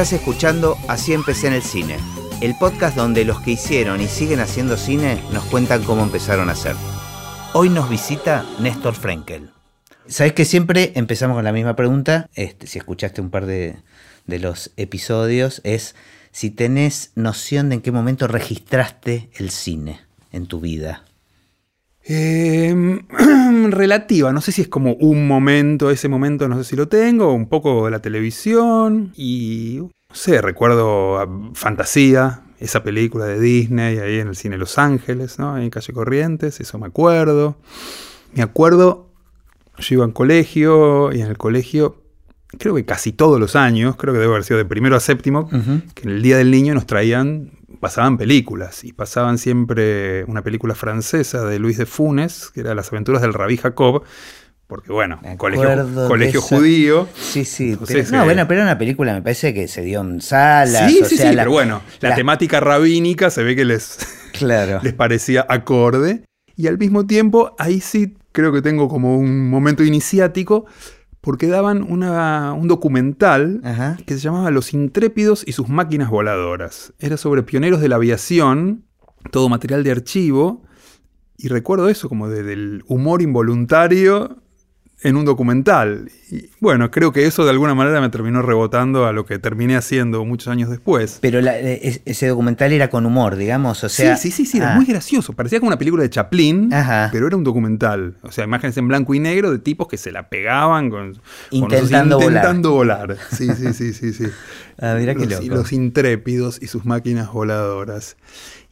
Estás escuchando Así empecé en el cine, el podcast donde los que hicieron y siguen haciendo cine nos cuentan cómo empezaron a hacer. Hoy nos visita Néstor Frenkel. Sabes que siempre empezamos con la misma pregunta, este, si escuchaste un par de, de los episodios, es si tenés noción de en qué momento registraste el cine en tu vida. Eh, relativa, no sé si es como un momento, ese momento no sé si lo tengo, un poco de la televisión y, no sé, recuerdo a Fantasía, esa película de Disney ahí en el cine Los Ángeles, ¿no? En Calle Corrientes, eso me acuerdo. Me acuerdo, yo iba en colegio y en el colegio, creo que casi todos los años, creo que debe haber sido de primero a séptimo, que en el Día del Niño nos traían pasaban películas y pasaban siempre una película francesa de Luis de Funes, que era Las aventuras del rabí Jacob, porque bueno, colegio, judío. Sí, sí. Entonces, pero- no, eh, bueno, pero era una película, me parece que se dio en salas. Sí, o sí, sea, sí, la- pero bueno, la, la- temática rabínica se ve que les, Claro. les parecía acorde. Y al mismo tiempo, ahí sí creo que tengo como un momento iniciático, porque daban una- un documental Ajá. que se llamaba Los intrépidos y sus máquinas voladoras. Era sobre pioneros de la aviación, todo material de archivo, y recuerdo eso como de- del humor involuntario en un documental. Y bueno, creo que eso de alguna manera me terminó rebotando a lo que terminé haciendo muchos años después. Pero la- e- es- ese documental era con humor, digamos, o sea... sí, sí, sí, sí, era ah, muy gracioso. Parecía como una película de Chaplin, Ajá. pero era un documental. O sea, imágenes en blanco y negro de tipos que se la pegaban con, con Intentando esos- intentando volar. Sí, sí, sí, sí, sí. Ah, qué los, loco. los intrépidos y sus máquinas voladoras.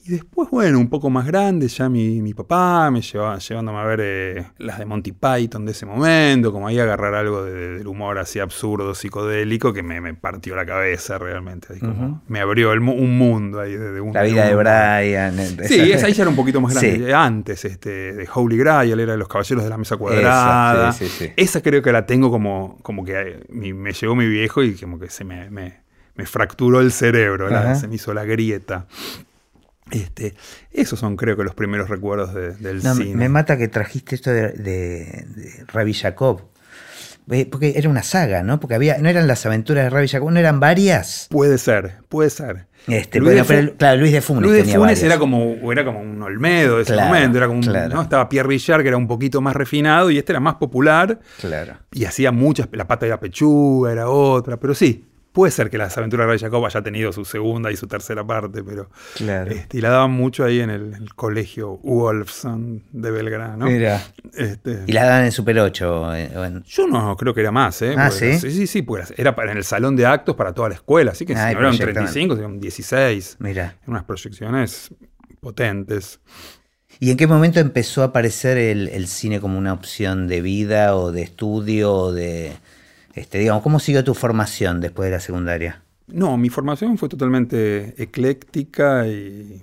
Y después, bueno, un poco más grande, ya mi, mi papá me llevaba llevándome a ver eh, las de Monty Python de ese momento, como ahí agarrar algo de- del humor así absurdo, psicodélico, que me, me partió la cabeza realmente. Así como Ujú. Me abrió el un mundo ahí de, de un La vida de Brian. eh, Sí, esa- ahí ya era un poquito más grande. Sí. Antes, este, de Holy Grail, era de los Caballeros de la Mesa Cuadrada. Esa, sí, sí, sí. Esa creo que la tengo como, como que eh, mi- me llegó mi viejo y como que se me, me- me fracturó el cerebro, la- se me hizo la grieta. Este, esos son creo que los primeros recuerdos de- del No, cine. me mata que trajiste esto de, de, Jacob. Eh, Porque era una saga, ¿no? Porque había, no eran las aventuras de Rabbi Jacob, no eran varias. Puede ser, puede ser. Este, Luis pero, claro, Luis de Funes. Luis de tenía Funes varias. era como, era como un Olmedo de ese Claro, momento, era como un- claro. ¿no? Estaba Pierre Richard, que era un poquito más refinado, y este era más popular. Claro. Y hacía muchas, la pata de la pechuga era otra, pero sí, puede ser que las aventuras de Ray Jacob haya tenido su segunda y su tercera parte, pero... Claro. este, y la daban mucho ahí en el, el colegio Wolfson de Belgrano. Mira. Este, Y la daban en Super 8. eh, en- yo no creo que era más, ¿eh? Ah, Porque- ¿sí? Sí, sí, porque era para, en el salón de actos para toda la escuela, así que Ah, y si no eran proyectaban. 35, eran 16. Mira. Eran unas proyecciones potentes. ¿Y en qué momento empezó a aparecer el, el cine como una opción de vida o de estudio o de... Este, digamos, ¿cómo siguió tu formación después de la secundaria? No, mi formación fue totalmente ecléctica y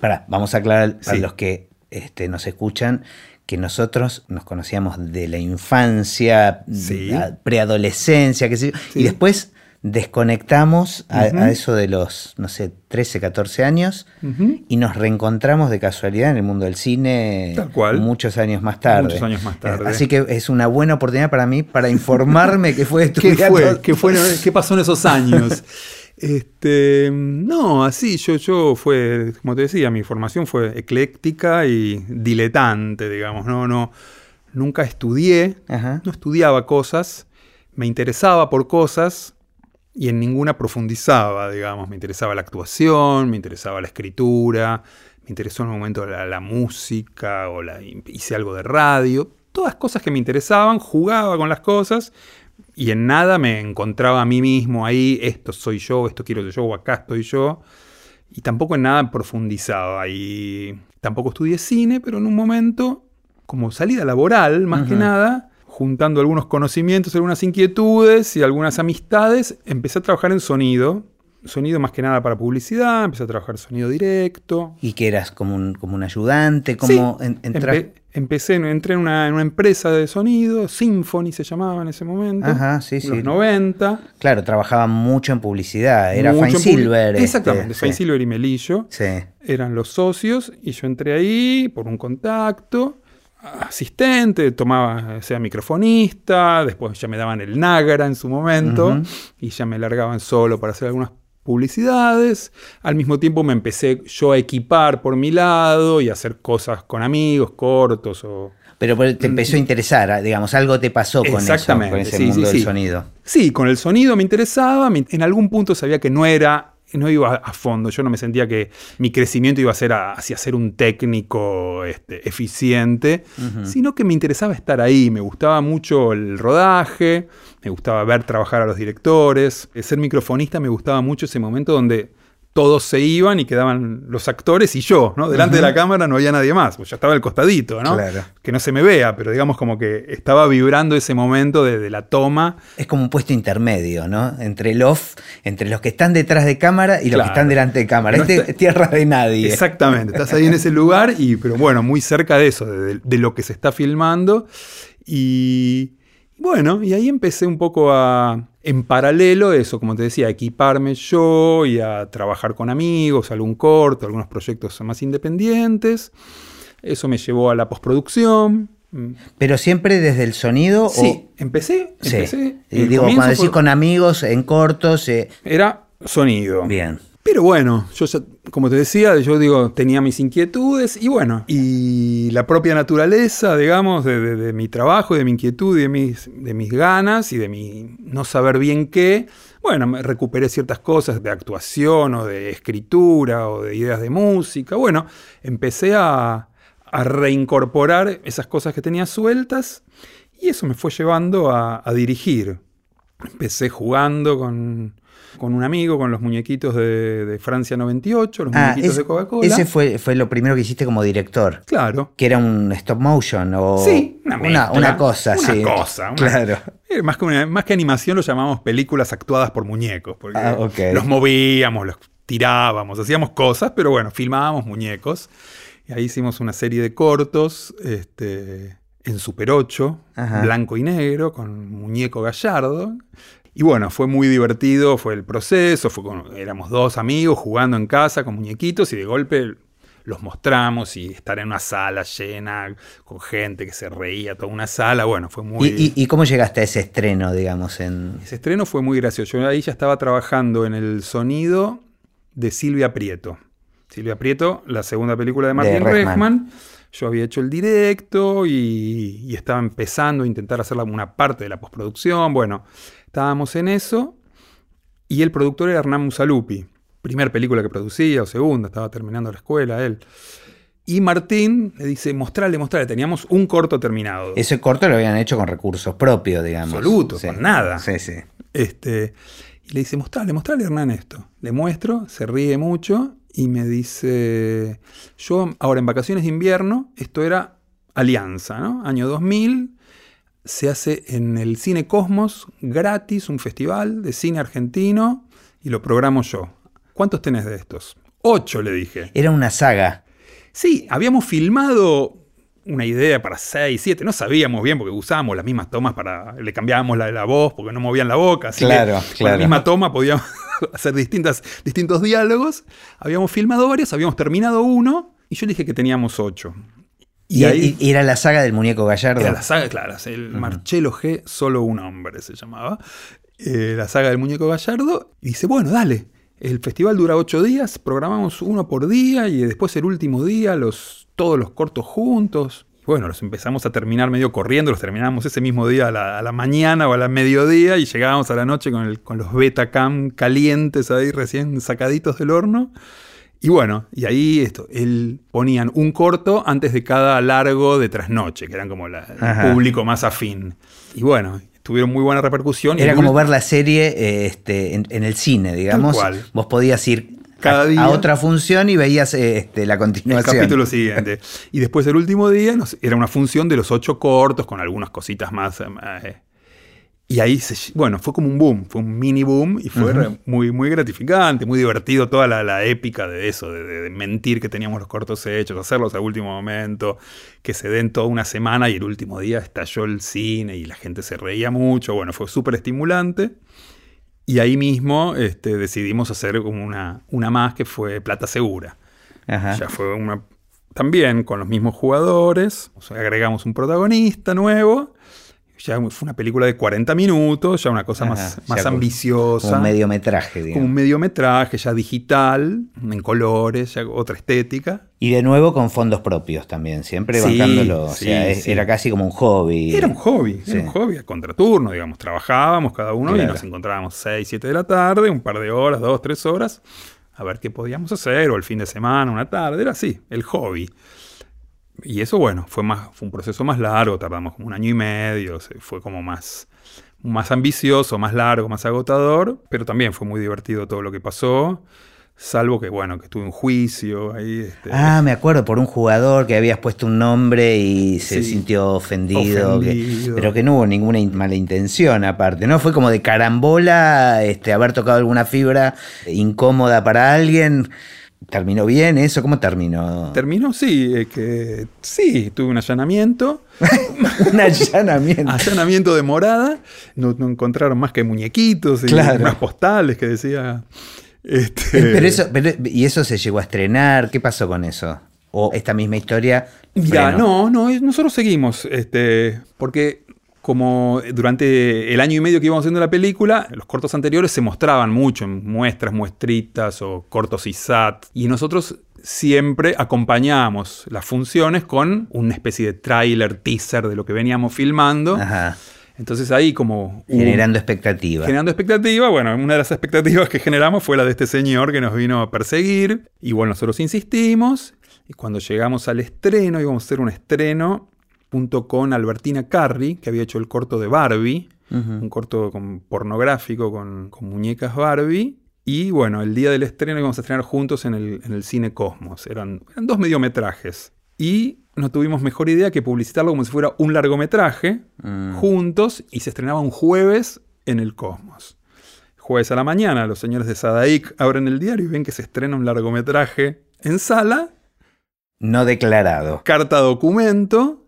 Pará, vamos a aclarar para Sí. los que este, nos escuchan que nosotros nos conocíamos de la infancia, Sí. preadolescencia, qué sé yo, Sí. y después desconectamos a, eso de los, no sé, 13, 14 años y nos reencontramos de casualidad en el mundo del cine Tal cual. muchos años más tarde. Muchos años más tarde. Así que es una buena oportunidad para mí para informarme fue ¿Qué fue? ¿Qué, fue? ¿Qué pasó en esos años? Este, no, así, yo, yo fue, como te decía, mi formación fue ecléctica y diletante, digamos, no, no, nunca estudié, Ajá. no estudiaba cosas, me interesaba por cosas y en ninguna profundizaba, digamos, me interesaba la actuación, me interesaba la escritura, me interesó en un momento la, la música o la, hice algo de radio, todas cosas que me interesaban, jugaba con las cosas y en nada me encontraba a mí mismo ahí, esto soy yo, esto quiero yo, o acá estoy yo. Y tampoco en nada profundizaba. Y tampoco estudié cine, pero en un momento, como salida laboral, más que nada, juntando algunos conocimientos, algunas inquietudes y algunas amistades, empecé a trabajar en sonido. Sonido más que nada para publicidad, empecé a trabajar sonido directo. Y que eras como un, como un ayudante, como Sí, en- entras- empe- empecé, en- entré en una, en una empresa de sonido, Symphony se llamaba en ese momento. Ajá, sí, en sí. los 90. Claro, trabajaba mucho en publicidad, era Mucho Fine Silver. este, Exactamente, Fine sí. Silver y Melillo Sí. eran los socios y yo entré ahí por un contacto asistente, tomaba, sea microfonista, después ya me daban el nágara en su momento y ya me largaban solo para hacer algunas publicidades. Al mismo tiempo me empecé yo a equipar por mi lado y a hacer cosas con amigos, cortos o... Pero te empezó a interesar, digamos, algo te pasó con eso, con ese mundo del sonido. Sí, con el sonido me interesaba, en algún punto sabía que no era no iba a fondo, yo no me sentía que mi crecimiento iba a ser hacia ser un técnico este, eficiente, sino que me interesaba estar ahí, me gustaba mucho el rodaje, me gustaba ver trabajar a los directores, ser microfonista me gustaba mucho ese momento donde todos se iban y quedaban los actores y yo, ¿no? Delante de la cámara no había nadie más, pues ya estaba el costadito, ¿no? Claro. Que no se me vea, pero digamos como que estaba vibrando ese momento de, la toma. Es como un puesto intermedio, ¿no? Entre el off, entre los que están detrás de cámara y los que están delante de cámara. es tierra de nadie. Exactamente, estás ahí en ese lugar y, pero bueno, muy cerca de eso, de lo que se está filmando. Y bueno, y ahí empecé un poco a, en paralelo, eso, como te decía, equiparme yo y a trabajar con amigos, algún corto, algunos proyectos más independientes. Eso me llevó a la postproducción. ¿Pero siempre desde el sonido? Sí, empecé. empecé sí. Digo, cuando decís con amigos, en cortos. Eh, Era sonido. Bien. Pero bueno, yo como te decía, yo digo, tenía mis inquietudes y bueno, y la propia naturaleza, digamos, de, mi trabajo, de mi inquietud de mis, de mis ganas y de mi no saber bien qué, bueno, me recuperé ciertas cosas de actuación o de escritura o de ideas de música. Bueno, empecé a, a reincorporar esas cosas que tenía sueltas y eso me fue llevando a dirigir. Empecé jugando con con un amigo, con los muñequitos de, Francia 98, los ah, muñequitos de Coca-Cola. Ese fue, fue lo primero que hiciste como director. Claro. Que era un stop motion o. Sí, una, una, una cosa, una cosa, claro. Eh, más que, más que animación lo llamamos películas actuadas por muñecos. Porque ah, los movíamos, los tirábamos, hacíamos cosas, pero bueno, filmábamos muñecos. Y ahí hicimos una serie de cortos. Este, en Super 8, blanco y negro, con muñeco gallardo. Y bueno, fue muy divertido, fue el proceso, fue éramos dos amigos jugando en casa con muñequitos y de golpe los mostramos y estar en una sala llena con gente que se reía, toda una sala, bueno, fue muy... ¿Y, y, cómo llegaste a ese estreno, digamos? En... Ese estreno fue muy gracioso. Yo ahí ya estaba trabajando en el sonido de Silvia Prieto. Silvia Prieto, la segunda película de Martin Rechman. Yo había hecho el directo y, y, estaba empezando a intentar hacer una parte de la postproducción. Bueno, Estábamos en eso y el productor era Hernán Musalupi. Primer película que producía o segunda, estaba terminando la escuela él. Y Martín le dice, mostrale, mostrale, teníamos un corto terminado. Ese corto lo habían hecho con recursos propios, digamos. Absoluto, con nada. Sí, sí. Este, y le dice, mostrale, mostrale Hernán esto. Le muestro, se ríe mucho y me dice, yo ahora en vacaciones de invierno, esto era Alianza, ¿no? Año 2000, se hace en el Cine Cosmos, gratis, un festival de cine argentino, y lo programo yo. ¿Cuántos tenés de estos? Ocho, le dije. Era una saga. Sí, habíamos filmado una idea para seis, siete, no sabíamos bien porque usábamos las mismas tomas para, le cambiábamos la, la voz porque no movían la boca, así claro, que con la misma toma podíamos hacer distintas, distintos diálogos. Habíamos filmado varios, habíamos terminado uno y yo le dije que teníamos ocho. Y, ahí, era la saga del muñeco Gallardo. Era la saga, claro, el Marcelo G, solo un hombre se llamaba. Eh, la saga del muñeco Gallardo. Y dice, bueno, dale. El festival dura ocho días, programamos uno por día y después el último día los, todos los cortos juntos. bueno, los empezamos a terminar medio corriendo, los terminamos ese mismo día a la, mañana o a la mediodía y llegábamos a la noche con, el, con los Betacam calientes ahí recién sacaditos del horno. Y bueno, y ahí esto, él ponían un corto antes de cada largo de trasnoche, que eran como el público más afín. Y bueno, tuvieron muy buena repercusión. Era como ver la serie eh, este, en, el cine, digamos. Vos podías ir cada día, a otra función y veías este, la continuación. El capítulo siguiente. y después el último día era una función de los ocho cortos con algunas cositas más. Eh, y ahí, se, bueno, fue como un boom, fue un mini boom y fue muy, muy gratificante, muy divertido toda la, épica de eso, de, mentir que teníamos los cortos hechos, hacerlos al último momento, que se den toda una semana y el último día estalló el cine y la gente se reía mucho, bueno, fue súper estimulante. Y ahí mismo este, decidimos hacer como una, una más que fue Plata Segura. Ya fue una también con los mismos jugadores, o sea, agregamos un protagonista nuevo. Ya fue una película de 40 minutos, ya una cosa Ajá, más, más como- ambiciosa. Como un mediometraje, como digamos. un mediometraje ya digital, en colores, ya otra estética. Y de nuevo con fondos propios también, siempre Sí, bancándolo. O sí, sea, es- sí. era casi como un hobby. Era un hobby, era un hobby a contraturno, digamos. Trabajábamos cada uno y Claro. nos encontrábamos 6, 7 de la tarde, un par de horas, 2, 3 horas, a ver qué podíamos hacer, o el fin de semana, una tarde, era así, el hobby. Y eso, bueno, fue, más, fue un proceso más largo, tardamos como un año y medio, fue como más, más ambicioso, más largo, más agotador, pero también fue muy divertido todo lo que pasó, salvo que, bueno, que tuve un juicio ahí. este, Ah, me acuerdo por un jugador que habías puesto un nombre y se Sí. sintió ofendido, que- Ofendido. pero que no hubo ninguna in- mala intención aparte, ¿no? Fue como de carambola este, haber tocado alguna fibra incómoda para alguien. ¿Terminó bien eso? ¿Cómo terminó? Terminó, sí, eh, que sí, tuve un allanamiento. un allanamiento. Allanamiento de morada. No, no encontraron más que muñequitos y Claro. unas postales que decía. Este, Eh, Pero eso, pero- ¿Y eso se llegó a estrenar? ¿Qué pasó con eso? ¿O esta misma historia? Mira, frenó? no, no, nosotros seguimos. Este, porque como durante el año y medio que íbamos haciendo la película, los cortos anteriores se mostraban mucho en muestras, muestritas o cortos ISAT. Y nosotros siempre acompañábamos las funciones con una especie de tráiler, teaser de lo que veníamos filmando. Ajá. Entonces ahí como... Generando expectativa. Generando expectativa, bueno, una de las expectativas que generamos fue la de este señor que nos vino a perseguir. Y bueno, nosotros insistimos. Y cuando llegamos al estreno, íbamos a hacer un estreno junto con Albertina Carri, que había hecho el corto de Barbie, un corto con- pornográfico con, con muñecas Barbie. Y bueno, el día del estreno íbamos a estrenar juntos en el, en el cine Cosmos. Eran, eran dos mediometrajes. Y no tuvimos mejor idea que publicitarlo como si fuera un largometraje Mm. juntos y se estrenaba un jueves en el Cosmos. Jueves a la mañana, los señores de Sadaic abren el diario y ven que se estrena un largometraje en sala, No declarado. carta documento,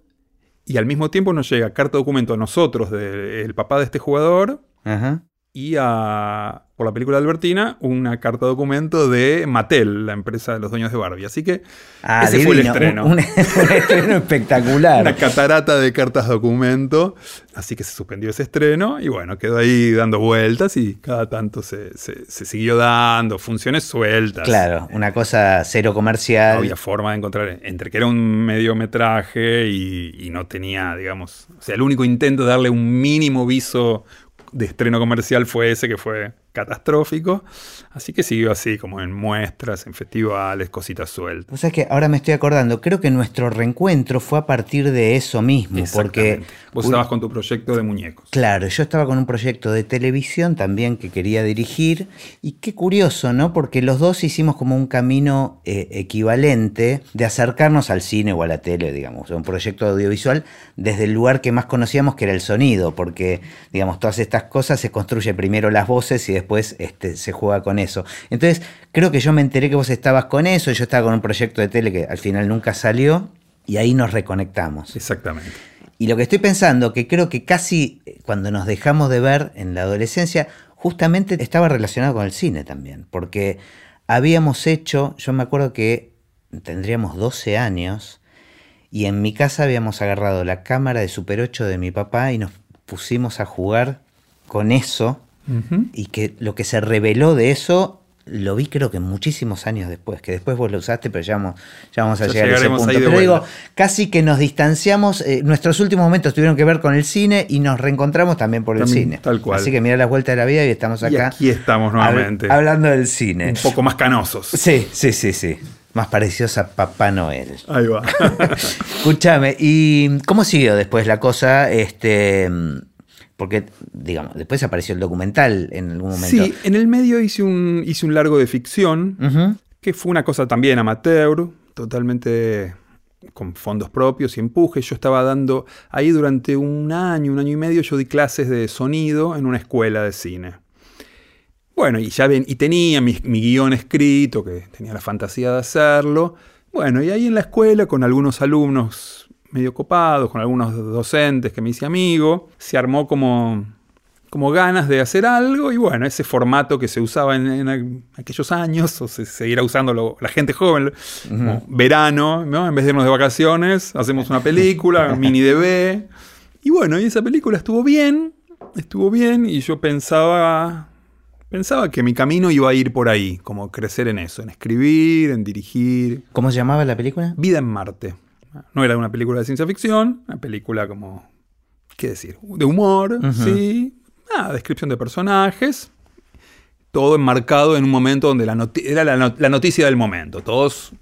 y al mismo tiempo nos llega carta documento a nosotros, del papá de este jugador, Ajá. y a, por la película de Albertina, una carta documento de Mattel, la empresa de los dueños de Barbie. Así que Ah, ese fue el divino. estreno. Un, un- un estreno espectacular. Una catarata de cartas documento. Así que se suspendió ese estreno y bueno, quedó ahí dando vueltas y cada tanto se, se- se siguió dando funciones sueltas. Claro, una cosa cero No comercial. había forma de encontrar, entre que era un mediometraje y, y no tenía, digamos, o sea, el único intento de darle un mínimo viso de estreno comercial fue ese que fue catastrófico. Así que siguió así, como en muestras, en festivales, cositas sueltas. O sea que ahora me estoy acordando, creo que nuestro reencuentro fue a partir de eso mismo, porque. Vos estabas con tu proyecto de muñecos. Claro, yo estaba con un proyecto de televisión también que quería dirigir y qué curioso, ¿no? Porque los dos hicimos como un camino eh, equivalente de acercarnos al cine o a la tele, digamos, a un proyecto audiovisual desde el lugar que más conocíamos que era el sonido, porque, digamos, todas estas cosas se construye primero las voces y después este, se juega con eso. Entonces, creo que yo me enteré que vos estabas con eso, yo estaba con un proyecto de tele que al final nunca salió y ahí nos reconectamos. Exactamente. Y lo que estoy pensando, que creo que casi cuando nos dejamos de ver en la adolescencia, justamente estaba relacionado con el cine también, porque habíamos hecho, yo me acuerdo que tendríamos 12 años, y en mi casa habíamos agarrado la cámara de Super 8 de mi papá y nos pusimos a jugar con eso, Y que lo que se reveló de eso lo vi creo que muchísimos años después, que después vos lo usaste, pero ya vamos, ya vamos a Ya llegar a ese punto. Pero digo, vuelta. casi que nos distanciamos, eh, nuestros últimos momentos tuvieron que ver con el cine y nos reencontramos también por el cine. tal cual. Así que mira las vueltas de la vida y estamos Y acá aquí estamos hab- nuevamente. hablando del cine. Un poco más canosos. Sí, sí, sí, sí. Más parecidos a Papá Noel. Ahí va. Escúchame, ¿y cómo siguió después la cosa? Este, porque, digamos, después apareció el documental en algún momento. sí, en el medio hice un, hice un largo de ficción, que fue una cosa también amateur, totalmente con fondos propios y empuje. Yo estaba dando ahí durante un año, un año y medio, yo di clases de sonido en una escuela de cine. Bueno, y ya ven, y tenía mi, mi guion escrito, que tenía la fantasía de hacerlo. Bueno, y ahí en la escuela, con algunos alumnos medio copados, con algunos docentes que me hice amigo, se armó como como ganas de hacer algo y bueno, ese formato que se usaba en, aquellos años, o se seguirá usando la gente joven, como verano, ¿no? en vez de irnos de vacaciones, hacemos una película, mini DB. Y bueno, y esa película estuvo bien, estuvo bien y yo pensaba, pensaba que mi camino iba a ir por ahí, como crecer en eso, en escribir, en dirigir. ¿Cómo se llamaba la película? Vida en Marte. No era una película de ciencia ficción, una película como, ¿qué decir? De humor, sí, descripción de personajes, todo enmarcado en un momento donde la era la, noticia del momento, todos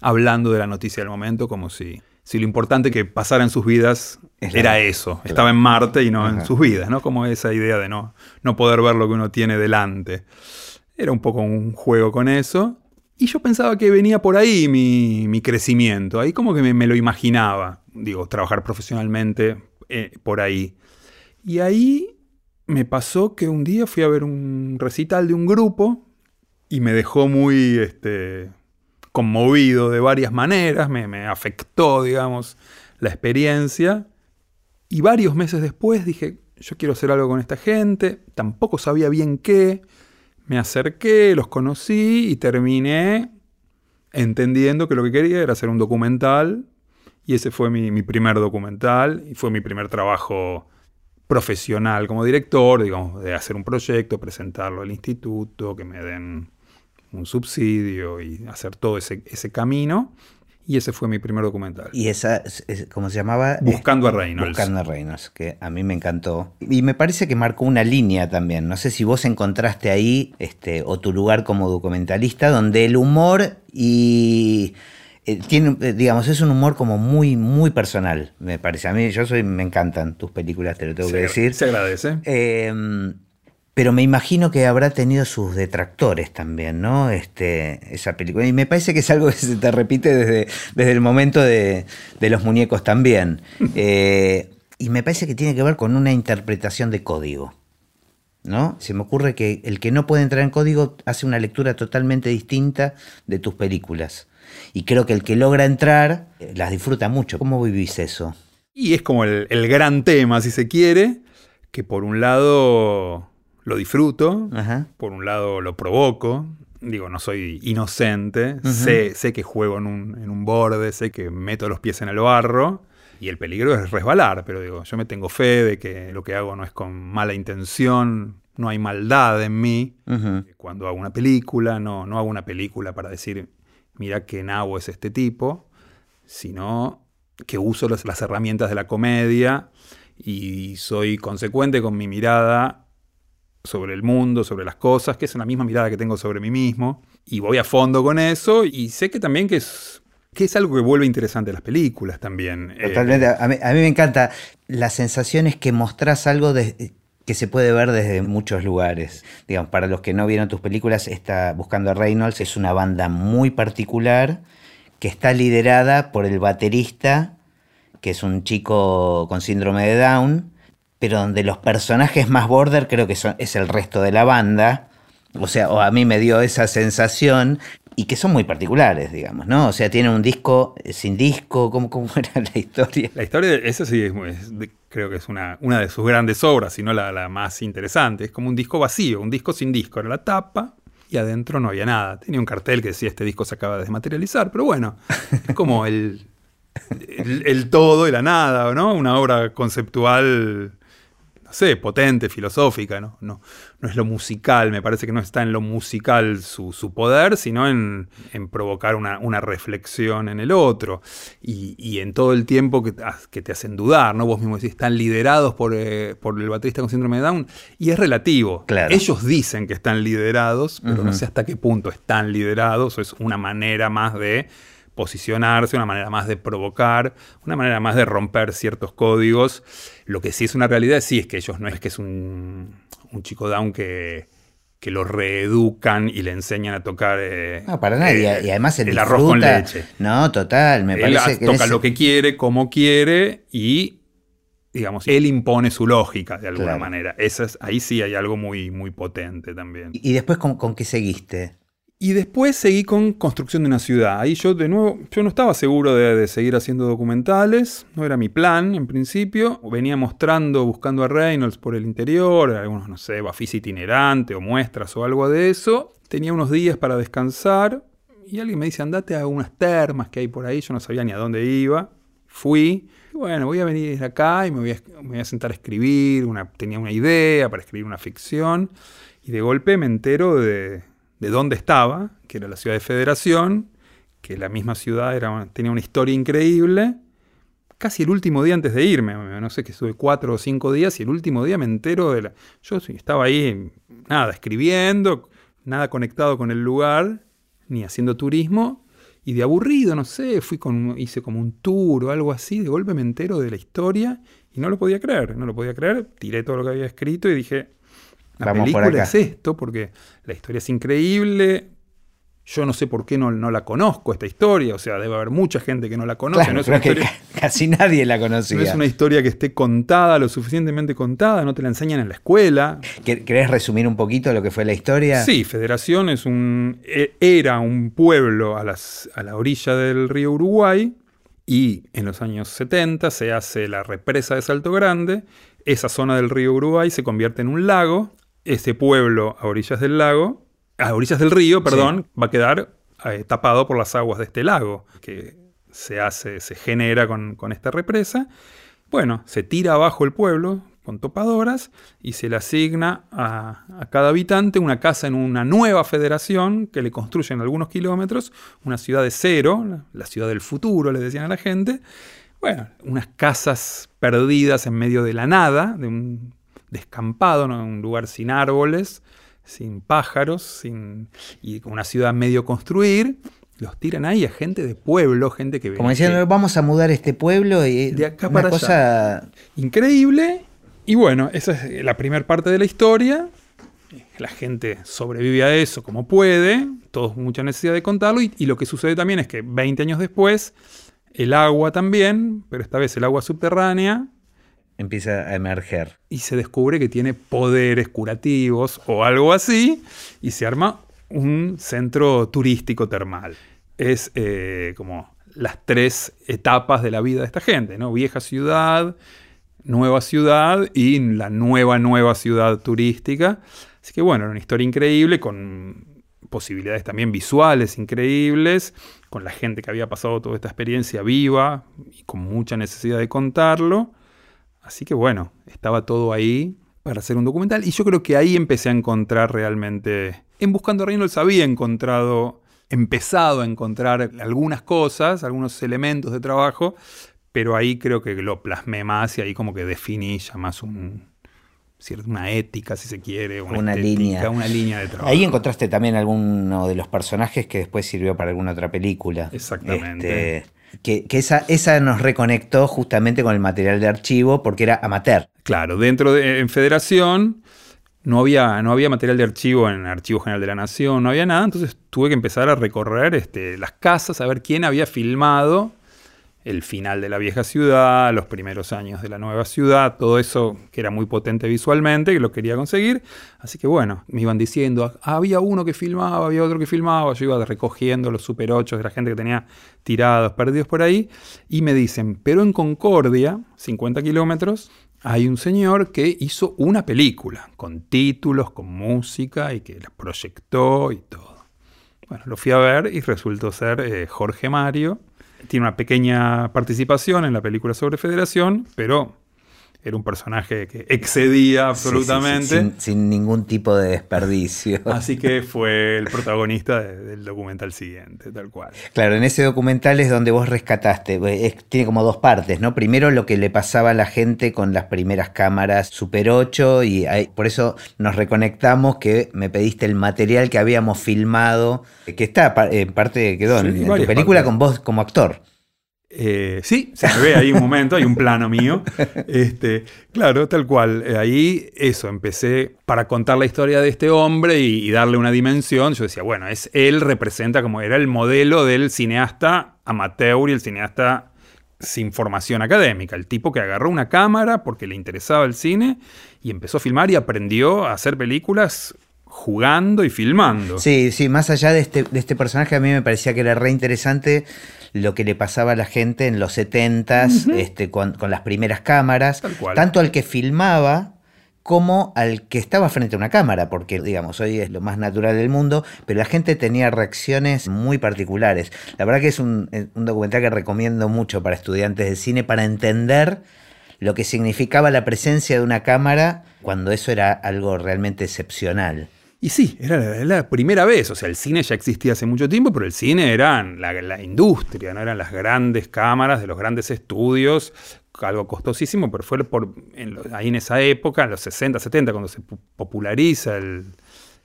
hablando de la noticia del momento como si, si lo importante que pasara en sus vidas era eso, estaba en Marte y no en sus vidas, ¿no? Como esa idea de no, no poder ver lo que uno tiene delante. Era un poco un juego con eso. Y yo pensaba que venía por ahí mi, crecimiento, ahí como que me, lo imaginaba, digo, trabajar profesionalmente eh, por ahí. Y ahí me pasó que un día fui a ver un recital de un grupo y me dejó muy este, conmovido de varias maneras, me, afectó, digamos, la experiencia. Y varios meses después dije, yo quiero hacer algo con esta gente, tampoco sabía bien qué, me acerqué, los conocí y terminé entendiendo que lo que quería era hacer un documental y ese fue mi, mi primer documental y fue mi primer trabajo profesional como director, digamos, de hacer un proyecto, presentarlo al instituto, que me den un subsidio y hacer todo ese, ese camino. Y ese fue mi primer documental. ¿Y esa, cómo se llamaba? Buscando a Reynolds. Buscando a Reynolds, que a mí me encantó. Y me parece que marcó una línea también. No sé si vos encontraste ahí este, o tu lugar como documentalista, donde el humor y eh, tiene, eh, digamos, es un humor como muy, muy personal, me parece. A mí, yo soy, me encantan tus películas, te lo tengo que decir. Se agradece. Em, pero me imagino que habrá tenido sus detractores también, ¿no? Este, esa película. Y me parece que es algo que se te repite desde, desde el momento de, los muñecos también. Eh, y me parece que tiene que ver con una interpretación de código. ¿No? Se me ocurre que el que no puede entrar en código hace una lectura totalmente distinta de tus películas. Y creo que el que logra entrar eh, las disfruta mucho. ¿Cómo vivís eso? Y es como el, gran tema, si se quiere, que por un lado lo disfruto, por un lado lo provoco. Digo, no soy inocente, sé, sé, que juego en un, en un borde, sé que meto los pies en el barro, y el peligro es resbalar, pero digo, yo me tengo fe de que lo que hago no es con mala intención, no hay maldad en mí. Cuando hago una película, no, no hago una película para decir, mira qué nabo es este tipo, sino que uso las herramientas de la comedia y soy consecuente con mi mirada sobre el mundo, sobre las cosas, que es la misma mirada que tengo sobre mí mismo, y voy a fondo con eso, y sé que también que es, que es algo que vuelve interesante las películas también. Eh, Totalmente, a, mí, me encanta, la sensación es que mostrás algo que se puede ver desde muchos lugares. Digamos, para los que no vieron tus películas, está Buscando a Reynolds es una banda muy particular que está liderada por el baterista, que es un chico con síndrome de Down, pero donde los personajes más border creo que son, es el resto de la banda. O sea, o a mí me dio esa sensación y que son muy particulares, digamos, ¿no? O sea, tiene un disco eh, sin disco, ¿cómo, cómo era la historia? La historia, esa sí, es, creo que es una, una de sus grandes obras, si no la, más interesante. Es como un disco vacío, un disco sin disco. Era la tapa y adentro no había nada. Tenía un cartel que decía este disco se acaba de desmaterializar, pero bueno, es como el, el, el todo y la nada, ¿no? Una obra conceptual no sé, potente, filosófica, ¿no? No, no es lo musical, me parece que no está en lo musical su, poder, sino en, provocar una, reflexión en el otro y, en todo el tiempo que, que, te hacen dudar, ¿no? Vos mismo decís, están liderados por, eh, por el baterista con síndrome de Down y es relativo. Ellos dicen que están liderados, pero no sé hasta qué punto están liderados, o es una manera más de posicionarse, una manera más de provocar, una manera más de romper ciertos códigos. Lo que sí es una realidad, sí, es que ellos no es que es un, chico down que, que lo reeducan y le enseñan a tocar. Eh, no, para nadie. y además el arroz con leche. No, total. Me él parece que toca lo que quiere, como quiere y, digamos, él impone su lógica de alguna manera. ahí sí hay algo muy, muy potente también. ¿Y después con, con qué seguiste? Y después seguí con construcción de una ciudad. Ahí yo de nuevo, yo no estaba seguro de, seguir haciendo documentales, no era mi plan en principio. Venía mostrando, buscando a Reynolds por el interior, algunos, no sé, bafis itinerante o muestras o algo de eso. Tenía unos días para descansar y alguien me dice, andate a unas termas que hay por ahí, yo no sabía ni a dónde iba. Fui, bueno, voy a venir acá y me voy a, me voy a sentar a escribir, tenía una idea para escribir una ficción. Y de golpe me entero de, de dónde estaba, que era la ciudad de Federación, que la misma ciudad era, tenía una historia increíble. Casi el último día antes de irme, no sé que estuve cuatro o cinco días y el último día me entero de la... Yo estaba ahí, nada, escribiendo, nada conectado con el lugar, ni haciendo turismo, y de aburrido, no sé, fui con, hice como un tour o algo así, de golpe me entero de la historia y no lo podía creer, no lo podía creer, tiré todo lo que había escrito y dije, la película es esto, porque la historia es increíble. Yo no sé por qué no, no, la conozco esta historia, o sea, debe haber mucha gente que no la conoce. no es casi nadie la conocía. No es una historia que esté contada, lo suficientemente contada, no te la enseñan en la escuela. ¿Querés resumir un poquito lo que fue la historia? Sí, Federación es un, e, era un pueblo a, las, a la orilla del río Uruguay y en los años 70 se hace la represa de Salto Grande. Esa zona del río Uruguay se convierte en un lago ese pueblo a orillas del lago, a orillas del río, perdón, va a quedar eh, tapado por las aguas de este lago que se hace, se genera con, esta represa. Bueno, se tira abajo el pueblo con topadoras y se le asigna a, a, cada habitante una casa en una nueva federación que le construyen algunos kilómetros, una ciudad de cero, la ciudad del futuro, le decían a la gente. Bueno, unas casas perdidas en medio de la nada, de un descampado, ¿no? un lugar sin árboles, sin pájaros, sin, y con una ciudad medio construir. Los tiran ahí a gente de pueblo, gente que... Como diciendo, vamos a mudar este pueblo y... De acá para cosa... Increíble. Y bueno, esa es la primera parte de la historia. La gente sobrevive a eso como puede, todos mucha necesidad de contarlo, y, y, lo que sucede también es que 20 años después, el agua también, pero esta vez el agua subterránea, empieza a emerger. Y se descubre que tiene poderes curativos o algo así, y se arma un centro turístico termal. Es eh, como las tres etapas de la vida de esta gente, ¿no? Vieja ciudad, nueva ciudad y la nueva, nueva ciudad turística. Así que bueno, una historia increíble con posibilidades también visuales increíbles, con la gente que había pasado toda esta experiencia viva y con mucha necesidad de contarlo. Así que bueno, estaba todo ahí para hacer un documental y yo creo que ahí empecé a encontrar realmente, en Buscando a Reynolds había encontrado, empezado a encontrar algunas cosas, algunos elementos de trabajo, pero ahí creo que lo plasmé más y ahí como que definí ya más un, una ética, si se quiere, una, línea. una línea de trabajo. Ahí encontraste también alguno de los personajes que después sirvió para alguna otra película. Exactamente. Este, que, esa, esa nos reconectó justamente con el material de archivo porque era amateur. Claro, dentro de en Federación no había, no había material de archivo en Archivo General de la Nación, no había nada, entonces tuve que empezar a recorrer este, las casas, a ver quién había filmado el final de la vieja ciudad, los primeros años de la nueva ciudad, todo eso que era muy potente visualmente, que lo quería conseguir. Así que bueno, me iban diciendo, había uno que filmaba, había otro que filmaba, yo iba recogiendo los super 8 de la gente que tenía tirados, perdidos por ahí, y me dicen, pero en Concordia, 50 kilómetros, hay un señor que hizo una película, con títulos, con música, y que la proyectó y todo. Bueno, lo fui a ver y resultó ser eh, Jorge Mario, tiene una pequeña participación en la película sobre Federación, pero era un personaje que excedía absolutamente. sin, ningún tipo de desperdicio. Así que fue el protagonista del documental siguiente, tal cual. Claro, en ese documental es donde vos rescataste, tiene como dos partes, ¿no? Primero lo que le pasaba a la gente con las primeras cámaras Super 8 y por eso nos reconectamos que me pediste el material que habíamos filmado, que está en parte, quedó en, tu película con vos como actor. Eh, sí, se me ve ahí un momento, hay un plano mío. Este, claro, tal cual. Eh, ahí eso, empecé para contar la historia de este hombre y, darle una dimensión. Yo decía, bueno, es él representa como era el modelo del cineasta amateur y el cineasta sin formación académica. El tipo que agarró una cámara porque le interesaba el cine y empezó a filmar y aprendió a hacer películas jugando y filmando. Sí, sí, más allá de este, de este personaje, a mí me parecía que era re interesante lo que le pasaba a la gente en los 70s, este, con, con las primeras cámaras, tanto al que filmaba como al que estaba frente a una cámara, porque digamos, hoy es lo más natural del mundo, pero la gente tenía reacciones muy particulares. La verdad que es un, eh, un documental que recomiendo mucho para estudiantes de cine para entender lo que significaba la presencia de una cámara cuando eso era algo realmente excepcional. Y sí, era la, era la primera vez. O sea, el cine ya existía hace mucho tiempo, pero el cine era la, la industria, no eran las grandes cámaras de los grandes estudios, algo costosísimo, pero fue por, en ahí en esa época, en los 60, 70, cuando se pu- populariza el,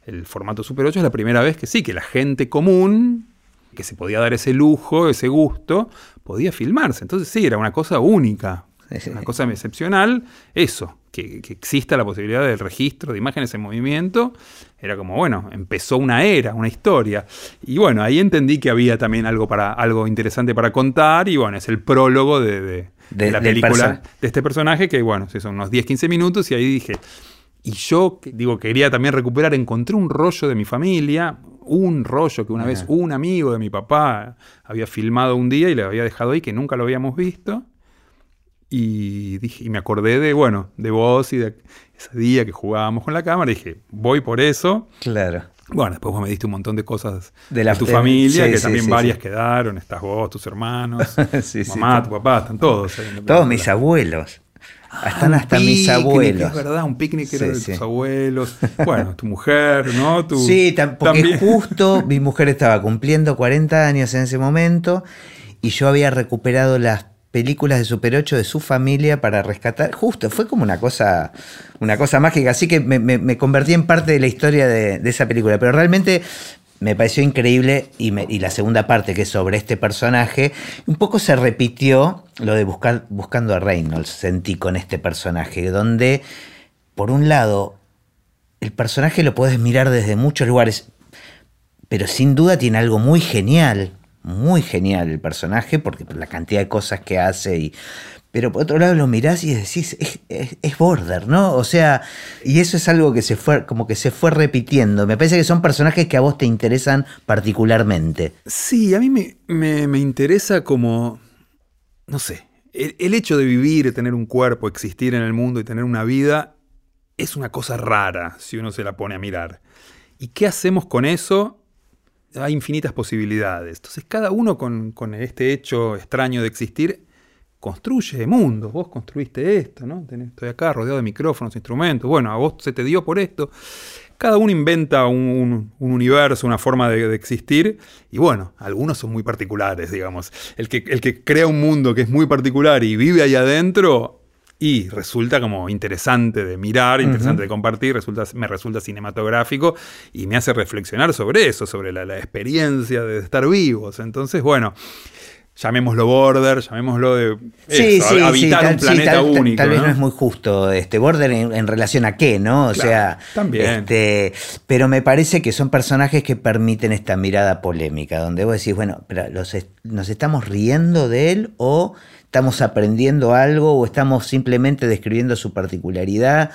el formato Super 8, es la primera vez que sí, que la gente común, que se podía dar ese lujo, ese gusto, podía filmarse. Entonces sí, era una cosa única, Sí. una cosa excepcional, eso, que, que exista la posibilidad del registro de imágenes en movimiento, era como, bueno, empezó una era, una historia. Y bueno, ahí entendí que había también algo, para, algo interesante para contar, y bueno, es el prólogo de, de- de De- la película, de este personaje, que bueno, sí, son unos 10, 15 minutos, y ahí dije, y yo, digo, quería también recuperar, encontré un rollo de mi familia, un rollo que una vez un amigo de mi papá había filmado un día y le había dejado ahí, que nunca lo habíamos visto. Y, dije, y me acordé de, bueno, de vos y de ese día que jugábamos con la cámara. Y dije, voy por eso. Claro. Bueno, después vos me diste un montón de cosas de, De la- tu familia, sí, que sí, también sí, varias quedaron. Estás vos, tus hermanos, mamá, tu papá, están todos. ahí en la Todos mis abuelos. Ah, Están un hasta mis abuelos. Es verdad, un picnic era de tus abuelos. Bueno, tu mujer, ¿no? Tu, Sí, porque también. justo mi mujer estaba cumpliendo 40 años en ese momento y yo había recuperado las películas de Super 8 de su familia para rescatar. Justo, fue como una cosa, una cosa mágica. Así que me, me- convertí en parte de la historia de, esa película. Pero realmente me pareció increíble y la segunda parte, que es sobre este personaje, un poco se repitió lo de buscar, buscando a Reynolds, sentí con este personaje, donde, por un lado, el personaje lo puedes mirar desde muchos lugares, pero sin duda tiene algo muy genial, muy genial el personaje, porque por la cantidad de cosas que hace y... Pero por otro lado lo mirás y decís, es, es- Border, ¿no? O sea, y eso es algo que se fue, como que se fue repitiendo. Me parece que son personajes que a vos te interesan particularmente. Sí, a mí me, me- me interesa como, no sé, el, el hecho de vivir, tener un cuerpo, existir en el mundo y tener una vida, es una cosa rara si uno se la pone a mirar. ¿Y qué hacemos con eso? Hay infinitas posibilidades. Entonces cada uno con, este hecho extraño de existir construye mundos. Vos construiste esto, ¿no? Estoy acá rodeado de micrófonos, instrumentos. Bueno, a vos se te dio por esto. Cada uno inventa un universo, una forma de, de existir. Y bueno, algunos son muy particulares, digamos. El que, el que crea un mundo que es muy particular y vive ahí adentro. Y resulta como interesante de mirar, interesante de compartir, resulta, me resulta cinematográfico y me hace reflexionar sobre eso, sobre la, la experiencia de estar vivos. Entonces, bueno, llamémoslo border, llamémoslo de eso, habitar tal- un planeta tal, único. Tal vez ¿no? no es muy justo este Border en, en relación a qué, ¿no? O Claro, sea, también. este, pero me parece que son personajes que permiten esta mirada polémica, donde vos decís, bueno, pero los est- ¿nos estamos riendo de él o estamos aprendiendo algo o estamos simplemente describiendo su particularidad?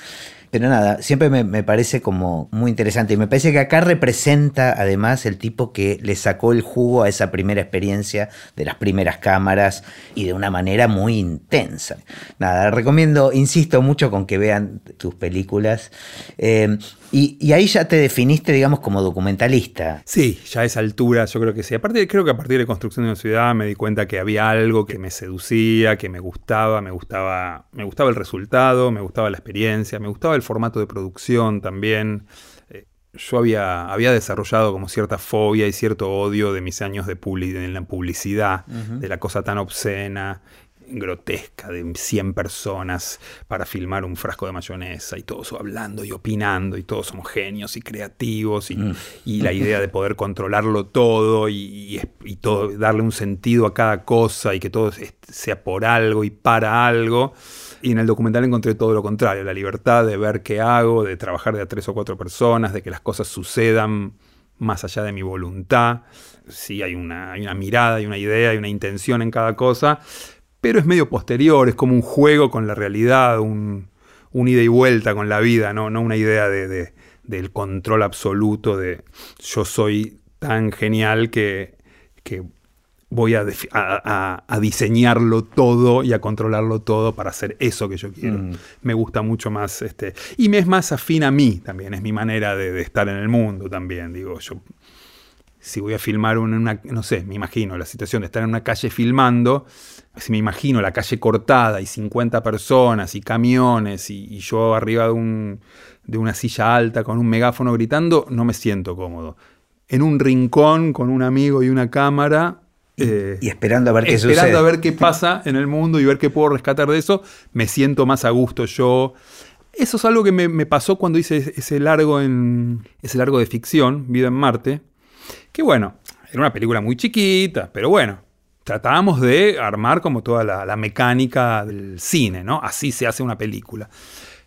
Pero nada, siempre me, parece como muy interesante. Y me parece que acá representa además el tipo que le sacó el jugo a esa primera experiencia de las primeras cámaras y de una manera muy intensa. Nada, recomiendo, insisto mucho con que vean tus películas. Eh, y, y ahí ya te definiste, digamos, como documentalista. Sí, ya a esa altura yo creo que sí. Aparte, creo que a partir de construcción de una ciudad me di cuenta que había algo que me seducía, que me gustaba, me gustaba, me gustaba el resultado, me gustaba la experiencia, me gustaba el formato de producción también. Eh, Yo había, había desarrollado como cierta fobia y cierto odio de mis años de, de la publicidad, de la cosa tan obscena, grotesca, de 100 personas para filmar un frasco de mayonesa y todos hablando y opinando y todos somos genios y creativos y, y la idea de poder controlarlo todo y, y- y todo, darle un sentido a cada cosa y que todo sea por algo y para algo. Y en el documental encontré todo lo contrario, la libertad de ver qué hago, de trabajar de a tres o cuatro personas, de que las cosas sucedan más allá de mi voluntad. Sí, hay una, hay una mirada, hay una idea, hay una intención en cada cosa, pero es medio posterior, es como un juego con la realidad, un, un ida y vuelta con la vida, no, no una idea de, de- del control absoluto de yo soy tan genial que, que voy a, a- diseñarlo todo y a controlarlo todo para hacer eso que yo quiero. Mm. Me gusta mucho más, este, y me es más afín a mí también, es mi manera de, de estar en el mundo también, digo, yo si voy a filmar un- una, no sé, me imagino la situación de estar en una calle filmando, si me imagino la calle cortada y 50 personas y camiones y, y yo arriba de, un, de una silla alta con un megáfono gritando, no me siento cómodo. En un rincón con un amigo y una cámara, eh, Y esperando a ver qué esperando sucede. a ver qué pasa en el mundo y ver qué puedo rescatar de eso, me siento más a gusto yo. Eso es algo que me, me pasó cuando hice ese- ese largo, en, ese largo de ficción, Vida en Marte, que bueno, era una película muy chiquita, pero bueno, tratábamos de armar como toda la, mecánica del cine, ¿no? Así se hace una película.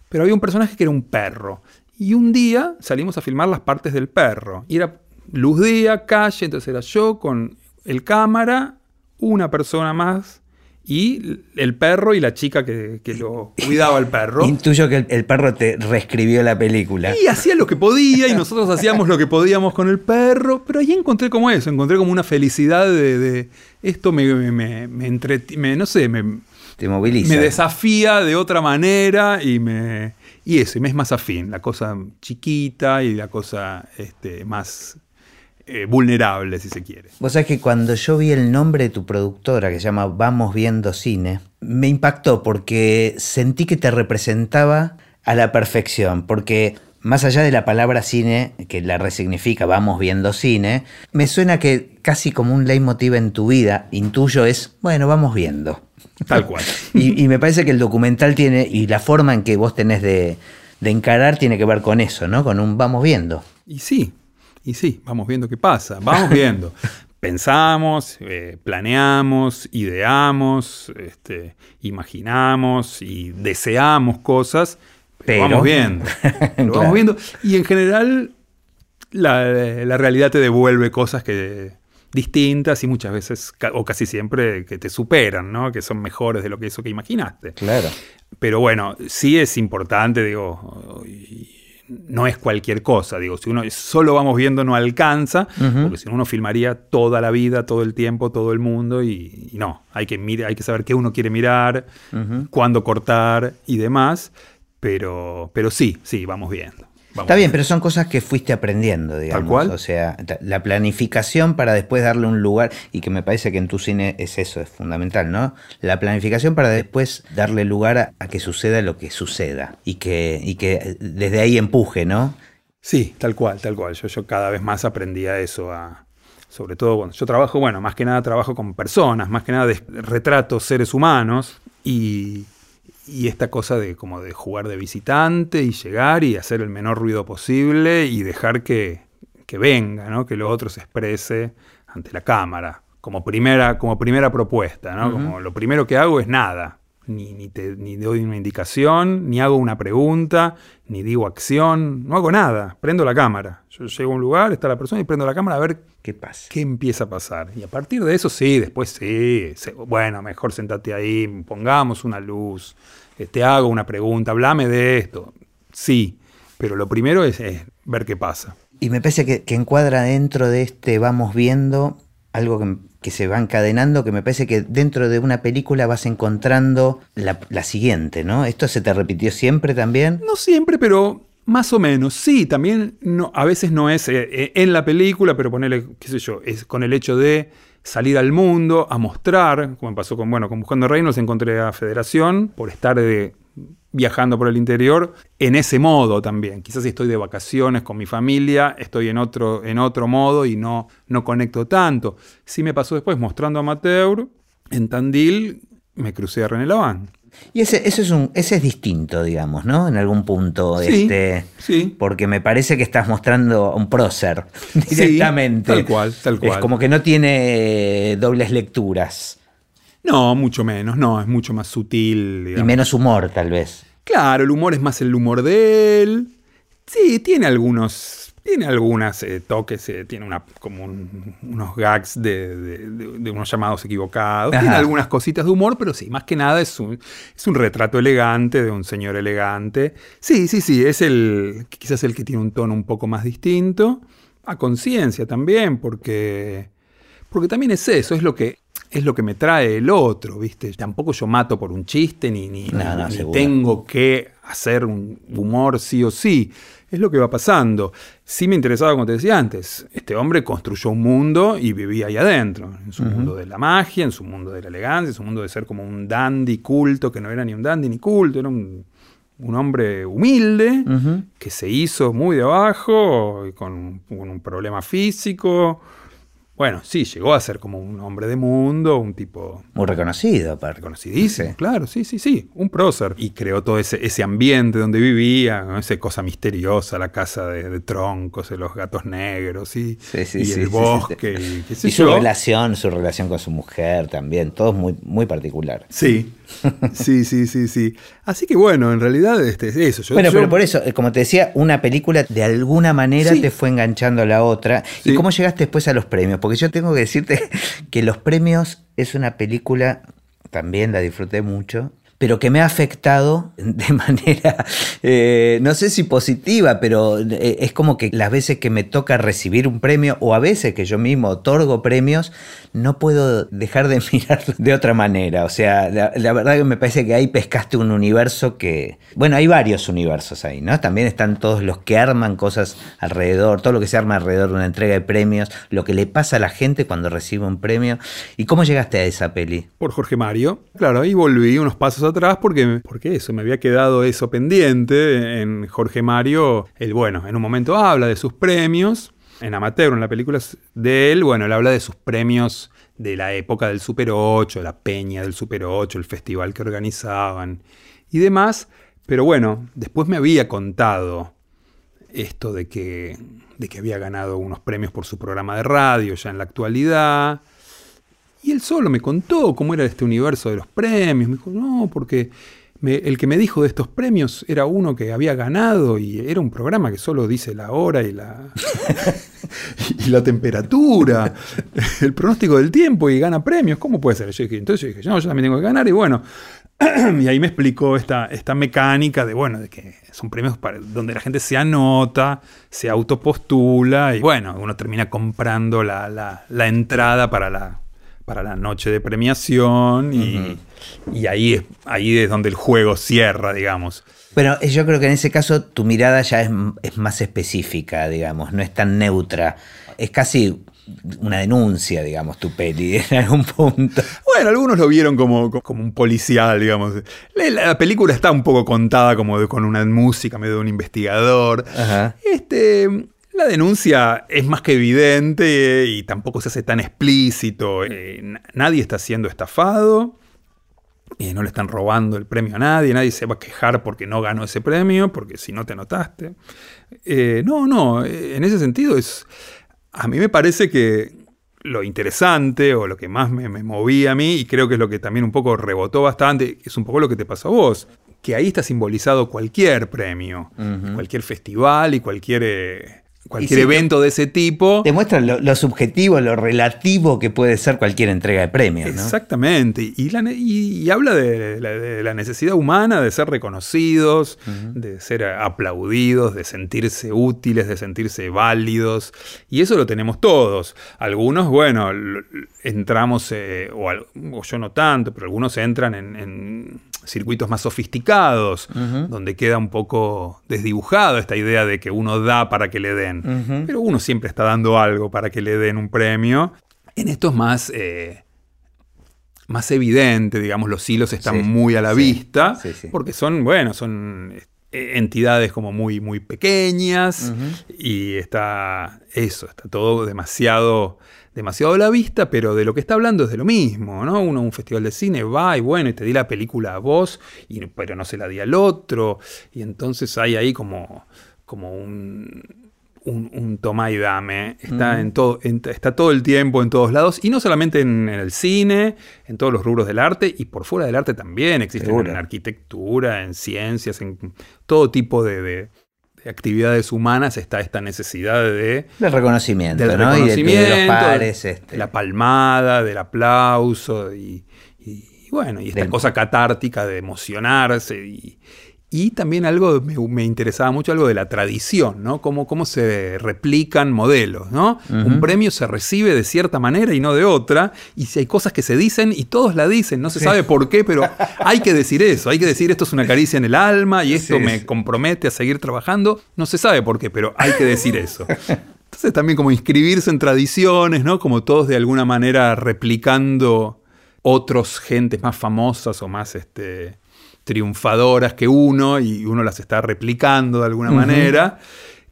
Pero había un personaje que era un perro. Y un día salimos a filmar las partes del perro. Y era luz día, calle, entonces era yo con el cámara, una persona más y el perro y la chica que, que lo cuidaba al perro. Intuyo que el, el perro te reescribió la película. Y hacía lo que podía y nosotros hacíamos lo que podíamos con el perro, pero ahí encontré como eso, encontré como una felicidad de, de esto me, me, me, entreti- me- no sé, me, Te moviliza. me desafía de otra manera y me y eso, y me es más afín, la cosa chiquita y la cosa este, más eh, vulnerable, si se quiere. Vos sabés que cuando yo vi el nombre de tu productora, que se llama Vamos Viendo Cine, me impactó porque sentí que te representaba a la perfección, porque más allá de la palabra cine, que la resignifica Vamos Viendo Cine, me suena que casi como un leitmotiv en tu vida, intuyo es, bueno, vamos viendo. Tal cual. Y, y me parece que el documental tiene, y la forma en que vos tenés de, de encarar tiene que ver con eso, ¿no? Con un vamos viendo. Y sí, y sí, vamos viendo qué pasa, vamos viendo. Pensamos, eh, planeamos, ideamos, este, imaginamos y deseamos cosas, pero, Pero- vamos viendo. Lo Claro. vamos viendo. Y en general, la, la realidad te devuelve cosas que distintas y muchas veces, o casi siempre, que te superan, ¿no? que son mejores de lo que eso que imaginaste. Claro. Pero bueno, sí es importante, digo, no es cualquier cosa, digo, si uno solo vamos viendo no alcanza, porque si no uno filmaría toda la vida, todo el tiempo, todo el mundo, y, y no, hay que, mir- hay que saber qué uno quiere mirar, cuándo cortar y demás, pero, pero sí, sí, vamos viendo. Vamos Está bien, pero son cosas que fuiste aprendiendo, digamos. cual. O sea, la planificación para después darle un lugar, y que me parece que en tu cine es eso, es fundamental, ¿no? La planificación para después darle lugar a, a que suceda lo que suceda y que, y que desde ahí empuje, ¿no? Sí, tal cual, tal cual. Yo, yo cada vez más aprendí a eso, a, sobre todo cuando yo trabajo, bueno, más que nada trabajo con personas, más que nada retrato seres humanos y, y esta cosa de como de jugar de visitante y llegar y hacer el menor ruido posible y dejar que, que venga, ¿no? que lo otro se exprese ante la cámara, como primera, como primera propuesta, ¿no? Como lo primero que hago es nada. Ni, ni, te, ni doy una indicación, ni hago una pregunta, ni digo acción, no hago nada, prendo la cámara. Yo llego a un lugar, está la persona y prendo la cámara a ver ¿Qué pasa? qué empieza a pasar. Y a partir de eso, sí, después sí, se- bueno, mejor sentate ahí, pongamos una luz, eh, te hago una pregunta, hablame de esto. Sí, pero lo primero es, es ver qué pasa. Y me parece que, que encuadra dentro de este vamos viendo algo que, que se va encadenando, que me parece que dentro de una película vas encontrando la, siguiente, ¿no? ¿Esto se te repitió siempre también? No siempre, pero más o menos. Sí, también no, a veces no es eh, eh, en la película, pero ponerle, qué sé yo, es con el hecho de salir al mundo, a mostrar, como pasó con, bueno, con Buscando Reinos, encontré a Federación por estar de- viajando por el interior en ese modo también. Quizás si estoy de vacaciones con mi familia, estoy en otro, en otro modo y no, no conecto tanto. Sí me pasó después mostrando amateur, en Tandil me crucé a René Laván. Y ese, ese es un, ese es distinto, digamos, ¿no? En algún punto, Sí, este, sí. porque me parece que estás mostrando a un prócer directamente. tal cual, tal cual. Es como que no tiene dobles lecturas No, mucho menos, no, es mucho más sutil. y menos humor, tal vez. Claro, el humor es más el humor de él. Sí, tiene algunos Tiene algunos eh, toques, eh, tiene una, como unos gags de, unos llamados equivocados, tiene algunas cositas de humor, pero sí, más que nada es un, es un retrato elegante de un señor elegante. Sí, sí, sí, es el quizás el que tiene un tono un poco más distinto, a conciencia también, porque, porque también es eso, es lo que es lo que me trae el otro, ¿viste? Tampoco yo mato por un chiste, ni, ni, ni tengo que hacer un humor sí o sí es lo que va pasando. Sí me interesaba, como te decía antes, este hombre construyó un mundo y vivía ahí adentro, en su mundo de la magia, en su mundo de la elegancia, en su mundo de ser como un dandy culto, que no era ni un dandy ni culto, era un, hombre humilde, que se hizo muy de abajo, con, con un problema físico bueno, sí, llegó a ser como un hombre de mundo, un tipo... Muy reconocido, para Reconocidísimo, claro, sí, sí, sí, un prócer. Y creó todo ese, ese ambiente donde vivía, esa cosa misteriosa, la casa de, troncos, de los gatos negros, y, y el bosque. Y, su relación, su relación con su mujer también, todo muy, muy particular. Sí, sí, sí, sí, sí. Así que bueno, en realidad este, es eso. bueno, pero por eso, eh, como te decía, una película de alguna manera te fue enganchando a la otra. ¿Y cómo llegaste después a los premios? Porque yo tengo que decirte que Los Premios es una película, también la disfruté mucho, pero que me ha afectado de manera, eh, no sé si positiva, pero eh, es como que las veces que me toca recibir un premio o a veces que yo mismo otorgo premios, no puedo dejar de mirarlo de otra manera. O sea, la, verdad que me parece que ahí pescaste un universo que, bueno, hay varios universos ahí, ¿no? También están todos los que arman cosas alrededor, todo lo que se arma alrededor de una entrega de premios, lo que le pasa a la gente cuando recibe un premio. ¿Y cómo llegaste a esa peli? Por Jorge Mario. Claro, ahí volví unos pasos atrás porque, porque eso, me había quedado eso pendiente en Jorge Mario. El bueno, en un momento habla de sus premios. En Amateur, en la película de él, bueno, él habla de sus premios de la época del Super 8, la peña del Super 8, el festival que organizaban y demás. Pero bueno, después me había contado esto de que, de que había ganado unos premios por su programa de radio ya en la actualidad. Y él solo me contó cómo era este universo de los premios. Me dijo, no, porque el que me dijo de estos premios era uno que había ganado y era un programa que solo dice la hora y la, y la temperatura, el pronóstico del tiempo y gana premios. ¿Cómo puede ser? Yo dije, entonces yo dije, no, yo también tengo que ganar. Y bueno, y ahí me explicó esta, esta mecánica de, bueno, de que son premios para, donde la gente se anota, se autopostula y bueno, uno termina comprando la, la entrada para la, para la noche de premiación y, ahí, es, ahí es donde el juego cierra, digamos. Bueno, yo creo que en ese caso tu mirada ya es, más específica, digamos, no es tan neutra. Es casi una denuncia, digamos, tu peli en algún punto. Bueno, algunos lo vieron como, como un policial, digamos. La, película está un poco contada como con una música medio de un investigador. Este, la denuncia es más que evidente y tampoco se hace tan explícito. Eh, nadie está siendo estafado. Y no le están robando el premio a nadie, nadie se va a quejar porque no ganó ese premio, porque si no te anotaste. Eh, no, no, eh, en ese sentido es. A mí me parece que lo interesante o lo que más me, movía a mí, y creo que es lo que también un poco rebotó bastante, es un poco lo que te pasó a vos, que ahí está simbolizado cualquier premio, cualquier festival y cualquier cualquier evento de ese tipo. Demuestra lo, subjetivo, lo relativo que puede ser cualquier entrega de premios. Exactamente. Y, habla de la, necesidad humana de ser reconocidos, de ser aplaudidos, de sentirse útiles, de sentirse válidos. Y eso lo tenemos todos. Algunos, bueno, entramos, eh, o, yo no tanto, pero algunos entran en circuitos más sofisticados, donde queda un poco desdibujado esta idea de que uno da para que le den. Pero uno siempre está dando algo para que le den un premio. En esto es más, eh, más evidente, digamos, los hilos están muy a la vista, porque son, bueno, son eh, entidades como muy, muy pequeñas y está eso, está todo demasiado demasiado a la vista, pero de lo que está hablando es de lo mismo, ¿no? Uno a un festival de cine va y bueno, y te di la película a vos, y, pero no se la di al otro, y entonces hay ahí como, como un, un, toma y dame, está, en todo, está todo el tiempo en todos lados, y no solamente en, el cine, en todos los rubros del arte, y por fuera del arte también, existen en arquitectura, en ciencias, en todo tipo de actividades humanas está esta necesidad de... Del reconocimiento, del ¿no? Y de- reconocimiento, de, los pares. Este. de la palmada, del aplauso y, y- y bueno, y esta Del- cosa catártica de emocionarse y, y también algo, me, me interesaba mucho algo de la tradición, ¿no? Cómo, cómo se replican modelos, ¿no? Un premio se recibe de cierta manera y no de otra, y si hay cosas que se dicen y todos la dicen, no se sabe por qué, pero hay que decir eso, hay que decir esto es una caricia en el alma y esto Sí, me sí. compromete a seguir trabajando, no se sabe por qué, pero hay que decir eso. Entonces también como inscribirse en tradiciones, ¿no? Como todos de alguna manera replicando otros gentes más famosas o más este, triunfadoras que uno y uno las está replicando de alguna manera.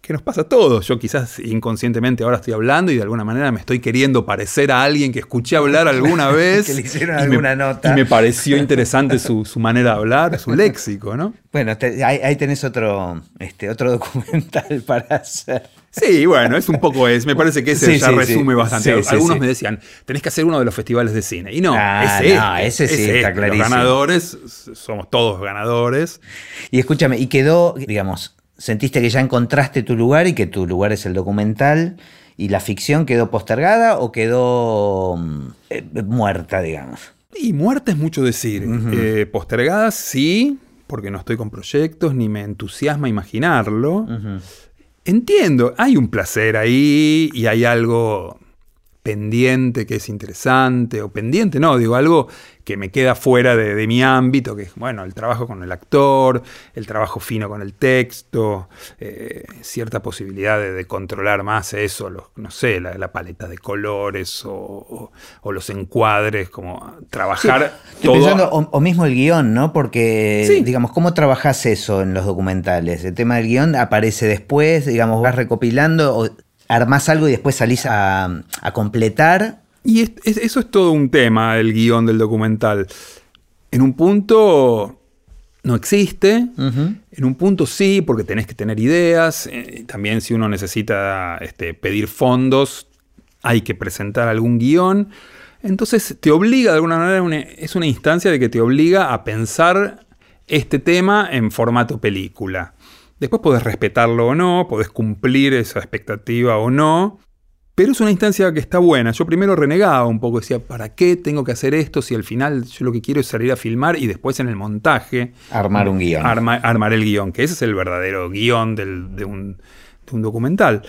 Que nos pasa a todos. Yo quizás inconscientemente ahora estoy hablando y de alguna manera me estoy queriendo parecer a alguien que escuché hablar alguna vez. Que le hicieron y me- alguna nota. Y me pareció interesante su, su manera de hablar, su léxico, ¿no? Bueno, te- ahí, ahí tenés otro, este, otro documental para hacer. Sí, bueno, es un poco es. Me parece que ese Sí, ya sí, resume sí. bastante. Algunos me decían, tenés que hacer uno de los festivales de cine. Y no, Ah, es no, este, ese sí, es está este. clarísimo. Los ganadores, somos todos ganadores. Y escúchame, y quedó, digamos, sentiste que ya encontraste tu lugar y que tu lugar es el documental y la ficción quedó postergada o quedó mm, eh, muerta, digamos. Y muerte es mucho decir. Eh, postergadas, sí, porque no estoy con proyectos, ni me entusiasma imaginarlo. Entiendo, hay un placer ahí y hay algo pendiente que es interesante, o pendiente, no, digo, algo que me queda fuera de, de mi ámbito, que es, bueno, el trabajo con el actor, el trabajo fino con el texto, eh, cierta posibilidad de, de controlar más eso, los, no sé, la, la paleta de colores o, o- o los encuadres, como trabajar Estoy todo... pensando, o, o mismo el guion, ¿no? Porque, Sí. digamos, ¿cómo trabajás eso en los documentales? El tema del guion aparece después, digamos, vas recopilando o armás algo y después salís a, a completar. Y es- es- eso es todo un tema, el guion del documental. En un punto no existe, en un punto sí, porque tenés que tener ideas. eh, también si uno necesita este, pedir fondos, hay que presentar algún guion. Entonces te obliga de alguna manera, una- es una instancia de que te obliga a pensar este tema en formato película. Después podés respetarlo o no, podés cumplir esa expectativa o no, pero es una instancia que está buena. Yo primero renegaba un poco, decía, ¿para qué tengo que hacer esto si al final yo lo que quiero es salir a filmar y después en el montaje Armar un guion. arma- armar el guion, que ese es el verdadero guion del- de, un, de un documental.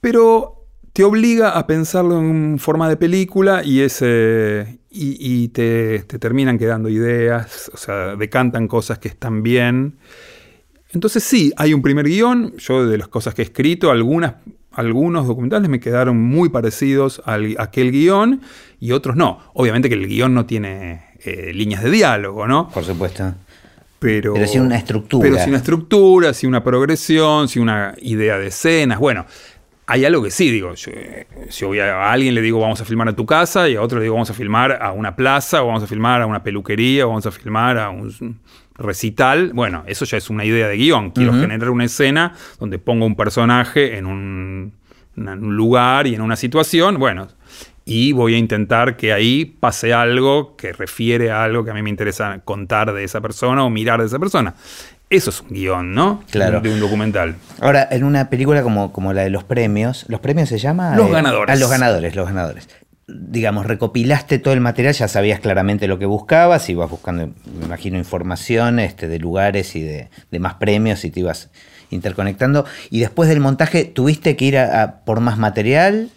Pero te obliga a pensarlo en forma de película y, ese, y, y te, te terminan quedando ideas, o sea, decantan cosas que están bien. Entonces sí, hay un primer guion, yo de las cosas que he escrito, algunas, algunos documentales me quedaron muy parecidos al, a aquel guion y otros no. Obviamente que el guion no tiene eh, líneas de diálogo, ¿no? Por supuesto. Pero, Pero sí una estructura. Pero sí una estructura, sí una progresión, sí una idea de escenas. Bueno, hay algo que sí, digo, yo, si voy a, a alguien le digo vamos a filmar a tu casa y a otro le digo vamos a filmar a una plaza o vamos a filmar a una peluquería o vamos a filmar a un recital, bueno, eso ya es una idea de guion. Quiero generar una escena donde pongo un personaje en un, en un lugar y en una situación, bueno, y voy a intentar que ahí pase algo que refiere a algo que a mí me interesa contar de esa persona o mirar de esa persona. Eso es un guion, ¿no? Claro. De un documental. Ahora, en una película como, como la de los premios, ¿los premios se llama? Los ganadores. Ah, los ganadores, los ganadores. Digamos, recopilaste todo el material, ya sabías claramente lo que buscabas, ibas buscando, me imagino, información este, de lugares y de, de más premios y te ibas interconectando. Y después del montaje, ¿tuviste que ir a, por más material?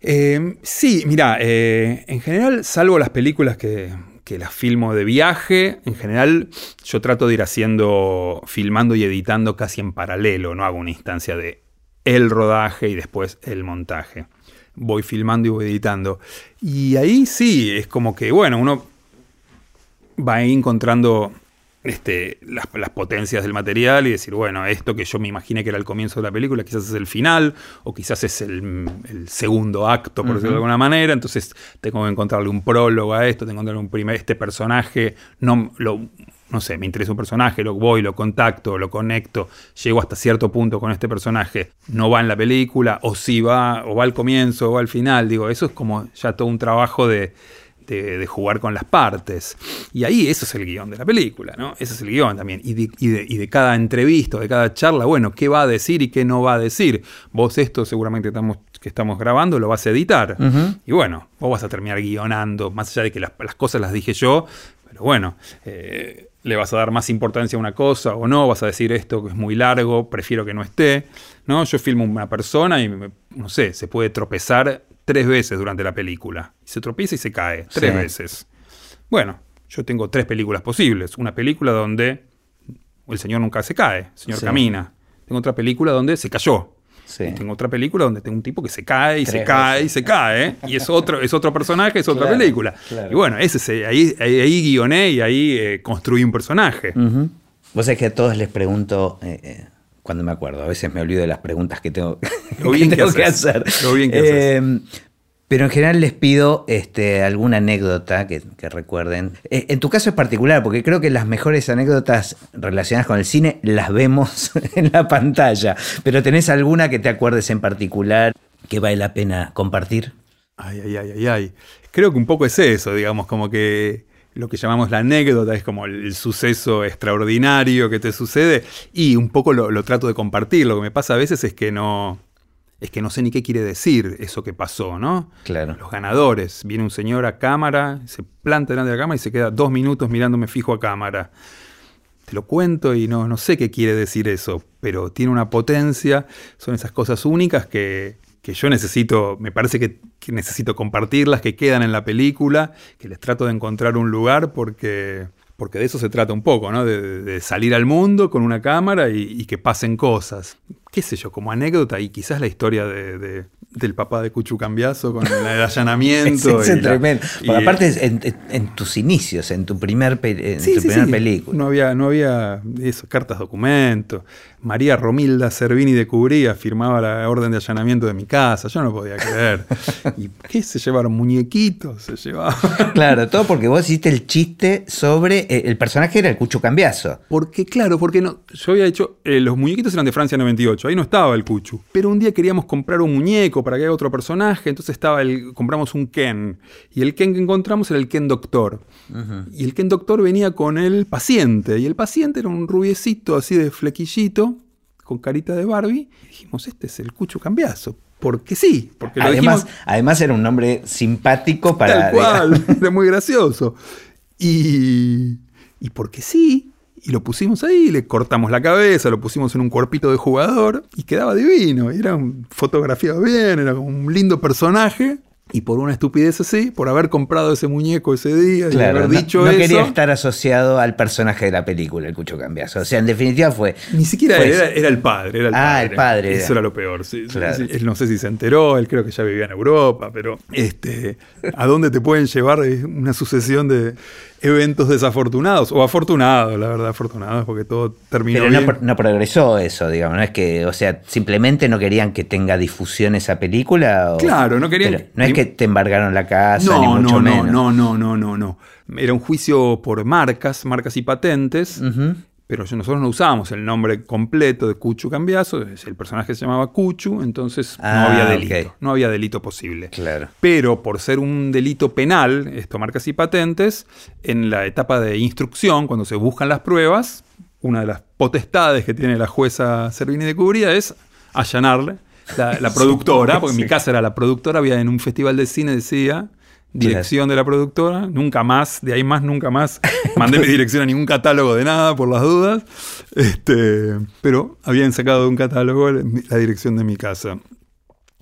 Eh, sí, mira, eh, en general, salvo las películas que, que las filmo de viaje, en general yo trato de ir haciendo, filmando y editando casi en paralelo, no hago una instancia de el rodaje y después el montaje. Voy filmando y voy editando. Y ahí sí, es como que, bueno, uno va ahí encontrando este, las, las potencias del material y decir, bueno, esto que yo me imaginé que era el comienzo de la película, quizás es el final, o quizás es el, el segundo acto, por decirlo de alguna manera. Entonces tengo que encontrarle un prólogo a esto, tengo que encontrarle un primer, este personaje, no lo. No sé, me interesa un personaje, lo voy, lo contacto, lo conecto, llego hasta cierto punto con este personaje, no va en la película, o sí va, o va al comienzo, o va al final, digo, eso es como ya todo un trabajo de, de, jugar con las partes. Y ahí eso es el guion de la película, ¿no? Ese es el guion también. Y de, cada entrevista, de cada charla, bueno, ¿qué va a decir y qué no va a decir? Vos esto seguramente estamos, que estamos grabando lo vas a editar. Y bueno, vos vas a terminar guionando, más allá de que las, cosas las dije yo, pero bueno, eh, le vas a dar más importancia a una cosa o no, vas a decir esto que es muy largo, prefiero que no esté. ¿no? Yo filmo una persona y, no sé, se puede tropezar tres veces durante la película. Se tropieza y se cae, tres veces. Bueno, yo tengo tres películas posibles. Una película donde el señor nunca se cae, el señor camina. Tengo otra película donde se cayó. Tengo otra película donde tengo un tipo que se cae y se cae y se cae. Y es otro, es otro personaje, es otra película. Y bueno, ese, ahí, ahí, guioné y ahí eh, construí un personaje. Vos sabés que a todos les pregunto, eh, eh, cuando me acuerdo. A veces me olvido de las preguntas que tengo, que, hacer. Eh, pero en general les pido este, alguna anécdota que, recuerden. Eh, en tu caso es particular, porque creo que las mejores anécdotas relacionadas con el cine las vemos en la pantalla. Pero ¿tenés alguna que te acuerdes en particular que vale la pena compartir? Ay, ay, ay, ay, ay. Creo que un poco es eso, digamos, como que lo que llamamos la anécdota, es como el, suceso extraordinario que te sucede y un poco lo, trato de compartir. Lo que me pasa a veces es que no es que no sé ni qué quiere decir eso que pasó, ¿no? Claro. Los ganadores. Viene un señor a cámara, se planta delante de la cámara y se queda dos minutos mirándome fijo a cámara. Te lo cuento y no, no sé qué quiere decir eso, pero tiene una potencia, son esas cosas únicas que, que yo necesito, me parece que, necesito compartirlas, que quedan en la película, que les trato de encontrar un lugar porque, porque de eso se trata un poco, ¿no? De, salir al mundo con una cámara y, que pasen cosas. Qué sé yo, como anécdota y quizás la historia de, del papá de Cuchu Cambiazo con el allanamiento. es, tremendo. aparte, en, tus inicios, en tu primer, en película. No había, no había eso, cartas documentos. María Romilda Cervini de Cubría firmaba la orden de allanamiento de mi casa. Yo no podía creer. ¿Y qué se llevaron? Muñequitos se llevaban. Claro, todo porque vos hiciste el chiste sobre. Eh, el personaje era el Cucho Cambiazo. Porque, claro, porque no. Yo había hecho. Eh, los muñequitos eran de Francia 98. Ahí no estaba el Cuchu. Pero un día queríamos comprar un muñeco para que haya otro personaje. Entonces estaba el. Compramos un Ken. Y el Ken que encontramos era el Ken Doctor. Y el Ken Doctor venía con el paciente. Y el paciente era un rubiecito así de flequillito con carita de Barbie. Y dijimos, este es el Cucho Cambiazo. Porque sí. Porque además, además era un nombre simpático para... Tal cual, era muy gracioso. Y, y porque sí, y lo pusimos ahí, le cortamos la cabeza, lo pusimos en un cuerpito de jugador y quedaba divino. Era fotografiado bien, era un lindo personaje. Y por una estupidez así, por haber comprado ese muñeco ese día y haber dicho no, no quería estar asociado al personaje de la película, el Cucho Cambiazo. O sea, en definitiva fue. Ni siquiera era, era, el padre. Era el ah, el padre. Eso era, lo peor. él no sé si se enteró, él creo que ya vivía en Europa, pero este, ¿a dónde te pueden llevar una sucesión de eventos desafortunados, o afortunados, la verdad, afortunados, porque todo terminó. Pero no, no, progresó eso, digamos, no es que, o sea, simplemente no querían que tenga difusión esa película. claro, no querían. no es que te embargaron la casa, no, ni mucho no, menos. No, no, no, no, no. Era un juicio por marcas, marcas y patentes pero nosotros no usábamos el nombre completo de Cuchu Cambiazo, el personaje se llamaba Cuchu, entonces no ah, había delito, no había delito posible. Claro. Pero por ser un delito penal, esto marcas y patentes, en la etapa de instrucción, cuando se buscan las pruebas, una de las potestades que tiene la jueza Servini de Cubría es allanarle la, productora, porque en mi casa era la productora, había en un festival de cine decía dirección de la productora, nunca más, de ahí más, nunca más mandé mi dirección a ningún catálogo de nada por las dudas, este, pero habían sacado de un catálogo la dirección de mi casa.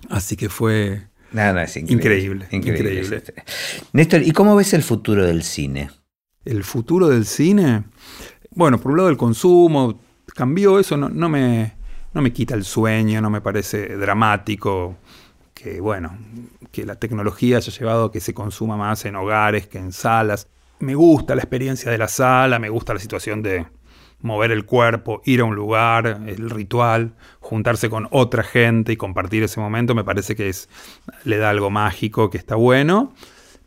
Así que fue increíble, increíble, Néstor, ¿y cómo ves el futuro del cine? El futuro del cine, bueno, por un lado el consumo, cambió eso, no, no, me, no me quita el sueño, no me parece dramático que bueno, que la tecnología haya llevado a que se consuma más en hogares que en salas. Me gusta la experiencia de la sala, me gusta la situación de mover el cuerpo, ir a un lugar, el ritual, juntarse con otra gente y compartir ese momento, me parece que es, le da algo mágico, que está bueno.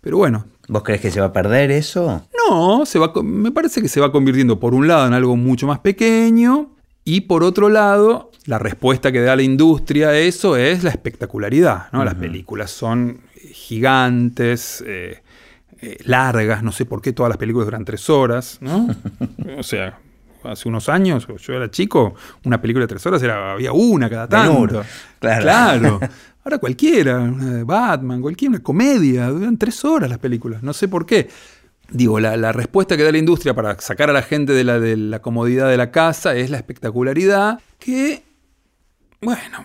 Pero bueno. ¿Vos crees que se va a perder eso? No, se va, me parece que se va convirtiendo por un lado en algo mucho más pequeño y por otro lado la respuesta que da la industria a eso es la espectacularidad. ¿no? Las películas son gigantes, eh, eh, largas, no sé por qué todas las películas duran tres horas, ¿no? o sea, hace unos años, yo era chico, una película de tres horas era, había una cada tanto. claro. claro. Ahora cualquiera, Batman, cualquiera, una comedia, duran tres horas las películas, no sé por qué. Digo, la, respuesta que da la industria para sacar a la gente de la, de la comodidad de la casa es la espectacularidad, que, bueno,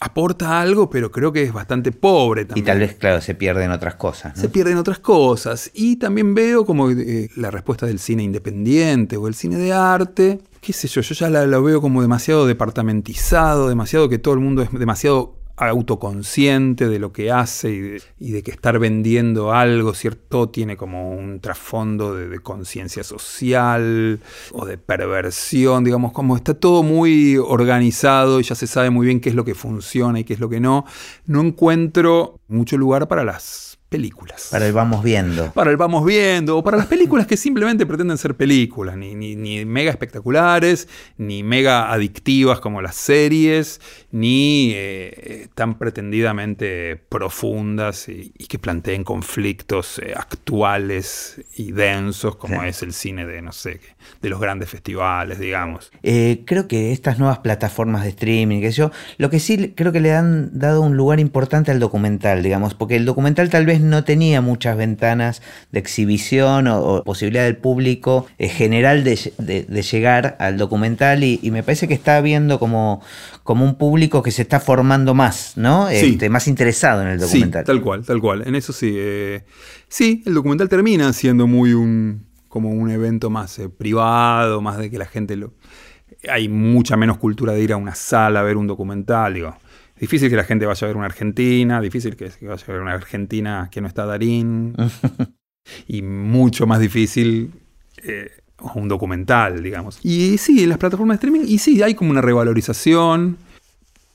aporta algo, pero creo que es bastante pobre también. Y tal vez, claro, se pierden otras cosas. Se pierden otras cosas. Y también veo como eh, la respuesta del cine independiente o el cine de arte. Qué sé yo, yo ya la, lo veo como demasiado departamentizado, demasiado que todo el mundo es demasiado autoconsciente de lo que hace y de, que estar vendiendo algo, ¿cierto? Tiene como un trasfondo de, conciencia social o de perversión, digamos, como está todo muy organizado y ya se sabe muy bien qué es lo que funciona y qué es lo que no. No encuentro mucho lugar para las películas. Para el vamos viendo. Para el vamos viendo, o para las películas que simplemente pretenden ser películas, ni, ni, mega espectaculares, ni mega adictivas como las series, ni eh, tan pretendidamente profundas y, que planteen conflictos eh, actuales y densos como es el cine de, no sé, de los grandes festivales, digamos. Eh, creo que estas nuevas plataformas de streaming, que yo, lo que sí creo que le han dado un lugar importante al documental, digamos, porque el documental tal vez no tenía muchas ventanas de exhibición o, posibilidad del público eh, general de, llegar al documental y, me parece que está habiendo como, como un público que se está formando más, ¿no? Este, más interesado en el documental. Sí, tal cual, tal cual. En eso sí. Eh, sí, el documental termina siendo muy un como un evento más eh, privado, más de que la gente lo... Hay mucha menos cultura de ir a una sala a ver un documental, digo. Difícil que la gente vaya a ver una Argentina, difícil que vaya a ver una Argentina que no está Darín. y mucho más difícil eh, un documental, digamos. Y sí, en las plataformas de streaming, y sí, hay como una revalorización,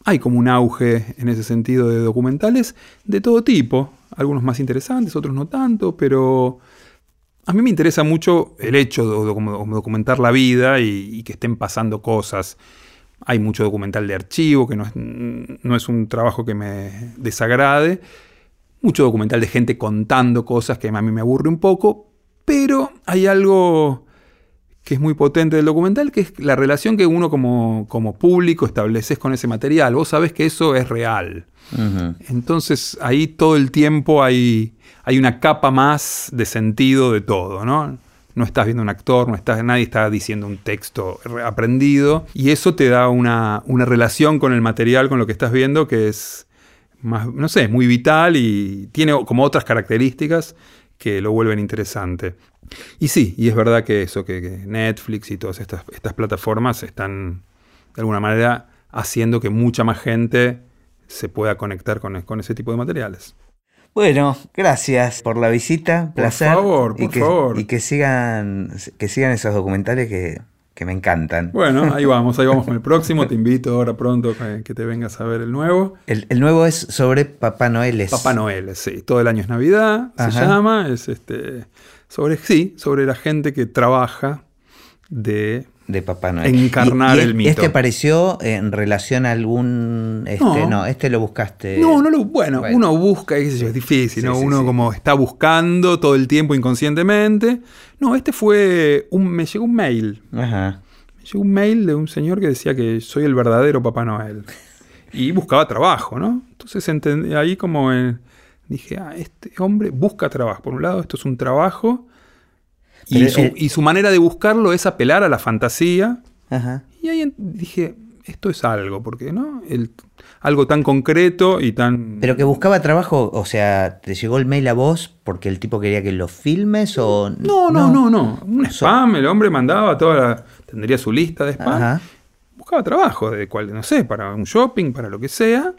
hay como un auge en ese sentido de documentales de todo tipo. Algunos más interesantes, otros no tanto, pero a mí me interesa mucho el hecho de, documentar la vida y que estén pasando cosas hay mucho documental de archivo, que no es, no es un trabajo que me desagrade. Mucho documental de gente contando cosas que a mí me aburre un poco. Pero hay algo que es muy potente del documental, que es la relación que uno como, como público estableces con ese material. Vos sabés que eso es real. Entonces ahí todo el tiempo hay, hay una capa más de sentido de todo, ¿no? No estás viendo un actor, no estás, nadie está diciendo un texto aprendido, y eso te da una, relación con el material, con lo que estás viendo, que es más, no sé, muy vital y tiene como otras características que lo vuelven interesante. Y sí, y es verdad que eso, que, Netflix y todas estas, estas plataformas están de alguna manera haciendo que mucha más gente se pueda conectar con, con ese tipo de materiales. Bueno, gracias por la visita, placer. Por favor, por y que, favor. Y que sigan, que sigan esos documentales que, me encantan. Bueno, ahí vamos, ahí vamos con el próximo. Te invito ahora pronto que te vengas a ver el nuevo. El, nuevo es sobre Papá Noel. Papá Noel, sí. Todo el año es Navidad, se llama. Es este sobre, sí, sobre la gente que trabaja de de Papá Noel. Encarnar el mito. ¿Este apareció en relación a algún.? Este, no. este lo buscaste. No, no lo. Bueno, uno busca, es difícil, ¿no? uno como está buscando todo el tiempo inconscientemente. No, este fue. Un, me llegó un mail. Ajá. Me llegó un mail de un señor que decía que soy el verdadero Papá Noel. Y buscaba trabajo, ¿no? Entonces entendí, ahí como dije, ah, este hombre busca trabajo. Por un lado, esto es un trabajo y su, manera de buscarlo es apelar a la fantasía. Y ahí dije, esto es algo, porque no, el, algo tan concreto y tan... Pero que buscaba trabajo, o sea, ¿te llegó el mail a vos porque el tipo quería que lo filmes o...? No, no, no, no. Un spam, el hombre mandaba toda la... Tendría su lista de spam. Buscaba trabajo, de cual, no sé, para un shopping, para lo que sea.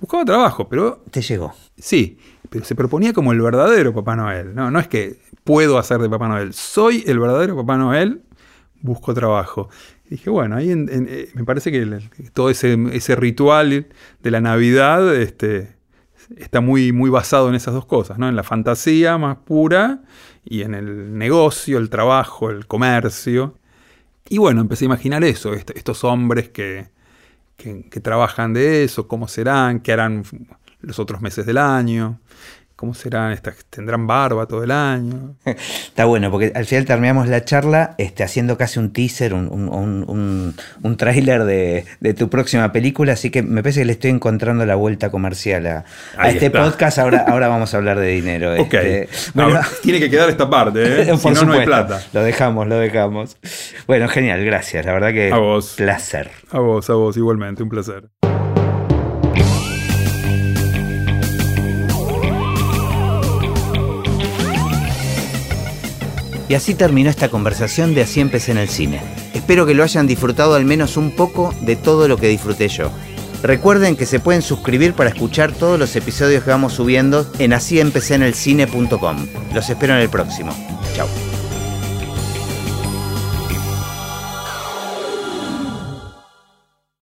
Buscaba trabajo, pero... Te llegó. Sí, pero se proponía como el verdadero Papá Noel. No, no es que puedo hacer de Papá Noel. Soy el verdadero Papá Noel, busco trabajo. Y dije, bueno, ahí eh, me parece que todo ese, ritual de la Navidad este, está muy, muy basado en esas dos cosas, ¿no? En la fantasía más pura y en el negocio, el trabajo, el comercio. Y bueno, empecé a imaginar eso, estos hombres que, que trabajan de eso, cómo serán, qué harán los otros meses del año ¿Cómo serán estas? ¿Tendrán barba todo el año? Está bueno, porque al final terminamos la charla este, haciendo casi un teaser, un, un, un, un tráiler de, de, tu próxima película, así que me parece que le estoy encontrando la vuelta comercial a, a este está. podcast. Ahora, ahora vamos a hablar de dinero. ok. Este, bueno, no, tiene que quedar esta parte, ¿eh? si no, no hay plata. Lo dejamos, lo dejamos. Bueno, genial, gracias. La verdad que a vos. placer. A vos, a vos, igualmente, un placer. Y así terminó esta conversación de Así empecé en el cine. Espero que lo hayan disfrutado al menos un poco de todo lo que disfruté yo. Recuerden que se pueden suscribir para escuchar todos los episodios que vamos subiendo en asíempecéenelcine.com. Los espero en el próximo. Chao.